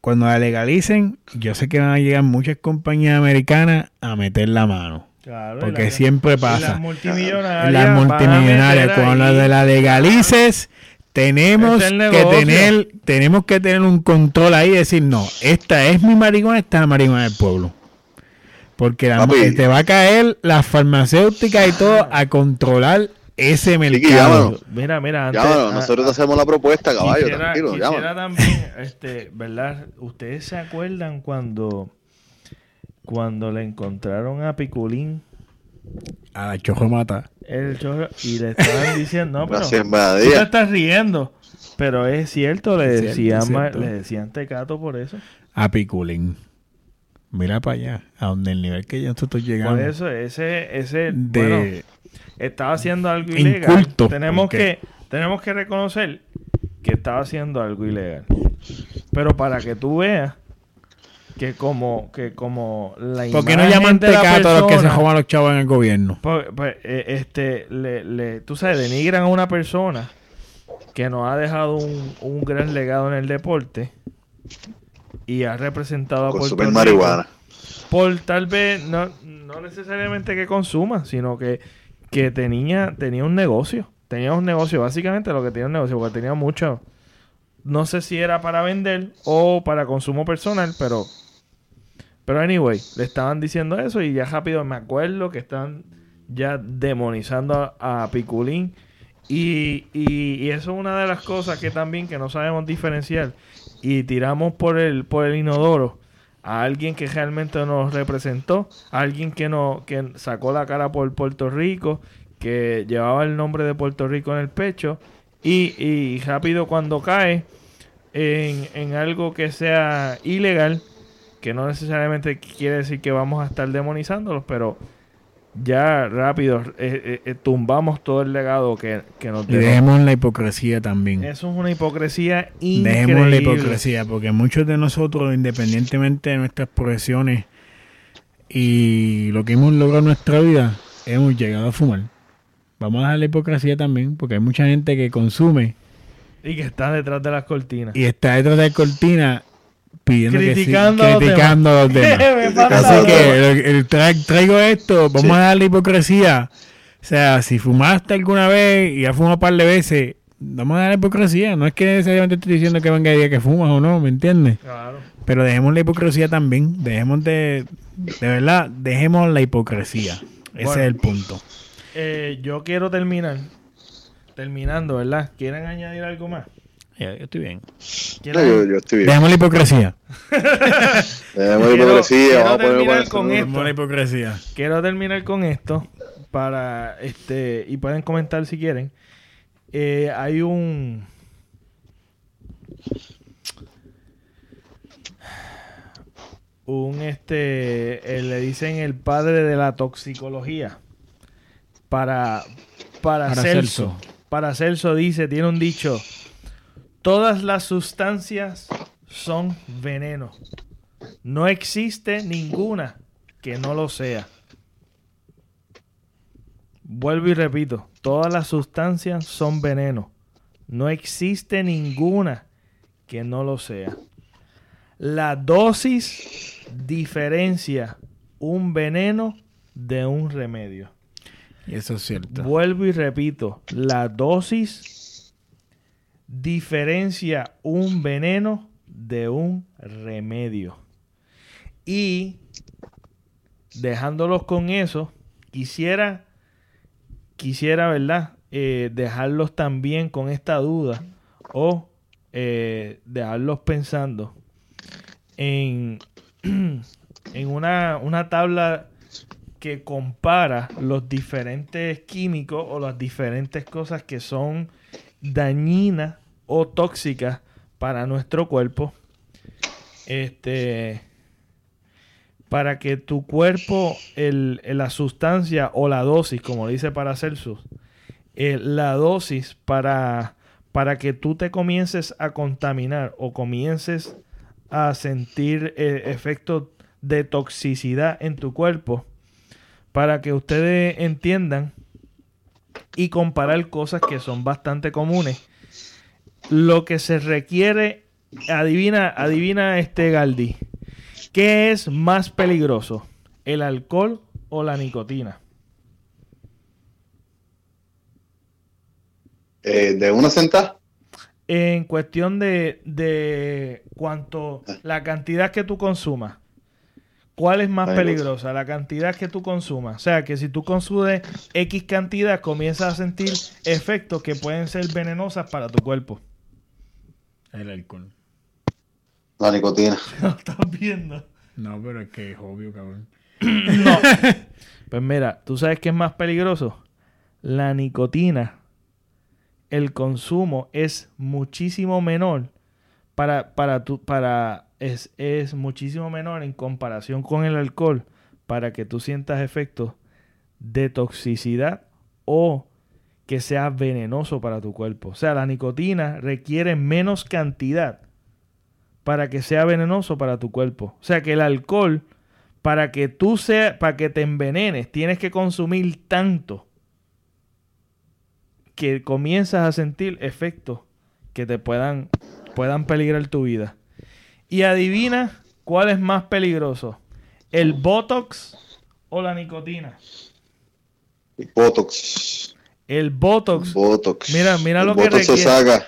Cuando la legalicen, yo sé que van a llegar muchas compañías americanas a meter la mano. Claro, Porque la- siempre pasa. Las multimillonarias. Las multimillonarias, cuando ahí- la de la legalices, tenemos es que tener, tenemos que tener un control ahí y decir, no, esta es mi marihuana, esta es la marihuana del pueblo. Porque la- te va a caer las farmacéuticas y todo a controlar ese mercado. llámanos. Mira, mira, antes. Llámanos, nosotros te ah, hacemos la propuesta, caballo, quisiera, tranquilo, quisiera llámanos. también, este, ¿verdad? ¿Ustedes se acuerdan cuando, cuando le encontraron a Piculín A la chojo mata. el chorro y le estaban diciendo, no, pero tú te estás riendo. Pero es cierto, le decían, le decían tecato por eso. A Piculín. Mira para allá, a donde el nivel que ya nosotros llegamos. Por eso, ese, ese, de, bueno, estaba haciendo algo ilegal. Inculto, tenemos porque- que, tenemos que reconocer que estaba haciendo algo ilegal. Pero para que tú veas que como, que como la ¿Por qué no llaman tecato a los que se roban los chavos en el gobierno? Pues, pues, eh, este, le, le- tú sabes, denigran a una persona que nos ha dejado un, un gran legado en el deporte y ha representado a Puerto Consumen Rico marihuana. por tal vez, no, no necesariamente que consuma, sino que, que tenía, tenía un negocio. Tenía un negocio, básicamente lo que tenía un negocio, porque tenía mucho. No sé si era para vender o para consumo personal, pero. Pero anyway, le estaban diciendo eso y ya rápido me acuerdo que están ya demonizando a, a Piculín. Y, y, y eso es una de las cosas que también que no sabemos diferenciar. Y tiramos por el, por el inodoro a alguien que realmente nos representó, a alguien que, no, que sacó la cara por Puerto Rico, que llevaba el nombre de Puerto Rico en el pecho, y, y rápido cuando cae en, en algo que sea ilegal, que no necesariamente quiere decir que vamos a estar demonizándolos, pero ya rápido eh, eh, eh, tumbamos todo el legado que, que nos Y dejó. dejemos la hipocresía también. Eso es una hipocresía increíble. Dejemos la hipocresía, porque muchos de nosotros, independientemente de nuestras profesiones y lo que hemos logrado en nuestra vida, hemos llegado a fumar. Vamos a dejar la hipocresía también, porque hay mucha gente que consume Y que está detrás de las cortinas. y está detrás de la cortina pidiendo Criticando que a sí, los criticando a los demás. Así que el- el tra- traigo esto, vamos a dar la hipocresía. O sea, si fumaste alguna vez y has fumado un par de veces, vamos a dar la hipocresía. No es que necesariamente estoy diciendo que venga el día que fumas o no, ¿me entiendes? Claro. Pero dejemos la hipocresía también. Dejemos de. De verdad, dejemos la hipocresía. Ese Bueno. es el punto. Eh, yo quiero terminar. Terminando, ¿verdad? ¿Quieren añadir algo más? Yo, yo estoy bien. No, yo, yo estoy bien. Dejemos la hipocresía. Dejemos la Quiero- hipocresía, quiero vamos a poner con esto. Dejemos la hipocresía. Quiero terminar con esto para este y pueden comentar si quieren. Eh, hay un un este eh, le dicen el padre de la toxicología para para Para Celso. Celso. Para Celso dice, tiene un dicho, todas las sustancias son veneno. No existe ninguna que no lo sea. Vuelvo y repito, todas las sustancias son veneno. No existe ninguna que no lo sea. La dosis diferencia un veneno de un remedio. Eso es cierto. Vuelvo y repito, la dosis diferencia un veneno de un remedio. Y dejándolos con eso, quisiera, quisiera, ¿verdad? Eh, dejarlos también con esta duda o eh, dejarlos pensando en, en una, una tabla que compara los diferentes químicos o las diferentes cosas que son dañinas o tóxicas para nuestro cuerpo. Este para que tu cuerpo, el, la sustancia o la dosis, como dice Paracelsus, eh, la dosis para, para que tú te comiences a contaminar o comiences a sentir eh, efectos de toxicidad en tu cuerpo, para que ustedes entiendan y comparar cosas que son bastante comunes. Lo que se requiere, adivina, adivina este Galdi, ¿qué es más peligroso? ¿El alcohol o la nicotina? Eh, de una sentada, En cuestión de, de cuánto, la cantidad que tú consumas. ¿Cuál es más peligrosa? La cantidad que tú consumas. O sea, que si tú consumes X cantidad, comienzas a sentir efectos que pueden ser venenosas para tu cuerpo. El alcohol. la nicotina. ¿Lo estás viendo? No, pero es que es obvio, cabrón. No. Pues mira, ¿tú sabes qué es más peligroso? La nicotina. El consumo es muchísimo menor para, para tu, para, es, es muchísimo menor en comparación con el alcohol para que tú sientas efectos de toxicidad o que sea venenoso para tu cuerpo. O sea, la nicotina requiere menos cantidad para que sea venenoso para tu cuerpo. O sea, que el alcohol para que tú sea, para que te envenenes, tienes que consumir tanto que comienzas a sentir efectos que te puedan, puedan peligrar tu vida. Y adivina cuál es más peligroso, el Botox o la nicotina. Botox. El Botox, Botox. Mira, mira el lo que Botox se requiere. saca.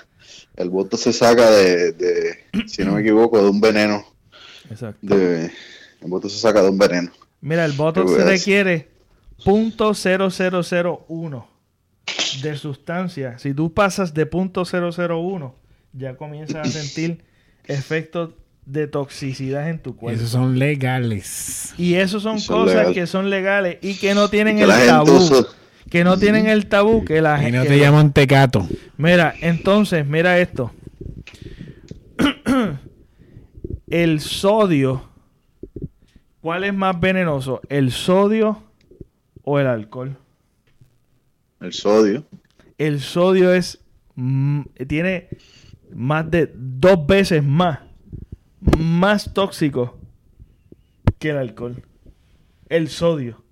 El Botox se saca de, de, si no me equivoco, de un veneno. Exacto. De, el Botox se saca de un veneno. Mira, el Botox decir. requiere .0001 de sustancia. Si tú pasas de .001, ya comienzas a sentir efectos de toxicidad en tu Y cuerpo. esos son legales. Y eso son cosas que son legales y que no tienen Que el la gente tabú. usa- Que no tienen el tabú que la Y gente... no te llaman tecato. Mira, entonces, mira esto. el sodio. ¿Cuál es más venenoso? ¿El sodio o el alcohol? el sodio. El sodio es. tiene más de dos veces más. Más tóxico que el alcohol. El sodio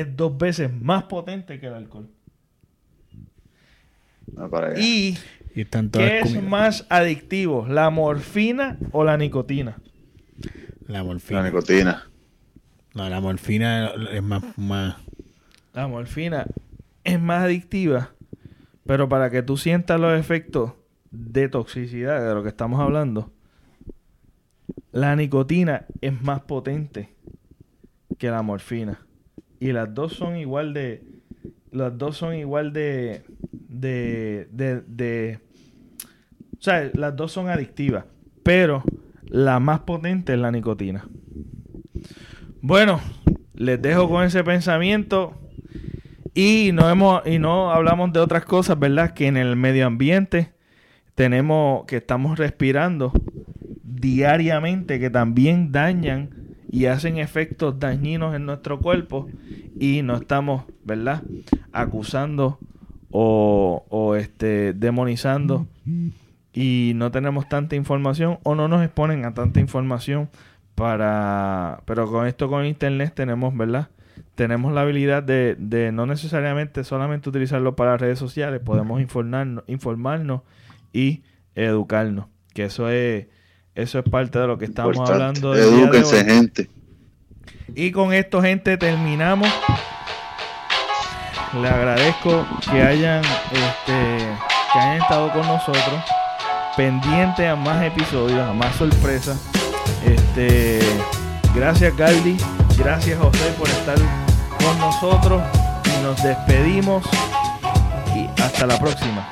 es dos veces más potente que el alcohol. Ah, para allá. Y Y están todas ¿Qué es comidas. más adictivo? ¿La morfina o la nicotina? La La morfina. nicotina. No, la morfina es más, más. La morfina es más adictiva, pero para que tú sientas los efectos de toxicidad de lo que estamos hablando, la nicotina es más potente que la morfina. Y las dos son igual de. Las dos son igual de. de. de. O sea, las dos son adictivas, pero la más potente es la nicotina. Bueno, les dejo con ese pensamiento y no hemos y no hablamos de otras cosas, ¿verdad? Que en el medio ambiente tenemos que estamos respirando diariamente que también dañan y hacen efectos dañinos en nuestro cuerpo y no estamos, ¿verdad? Acusando o, o este demonizando y no tenemos tanta información o no nos exponen a tanta información para pero con esto con internet tenemos verdad tenemos la habilidad de, de no necesariamente solamente utilizarlo para redes sociales podemos informarnos informarnos y educarnos que eso es eso es parte de lo que estamos Importante. hablando de Edúquense, gente. Y con esto, gente, terminamos. Le agradezco que hayan, este, que hayan estado con nosotros, pendiente a más episodios, a más sorpresas. Este, gracias, Galdi. Gracias, José, por estar con nosotros. Y nos despedimos. Y hasta la próxima.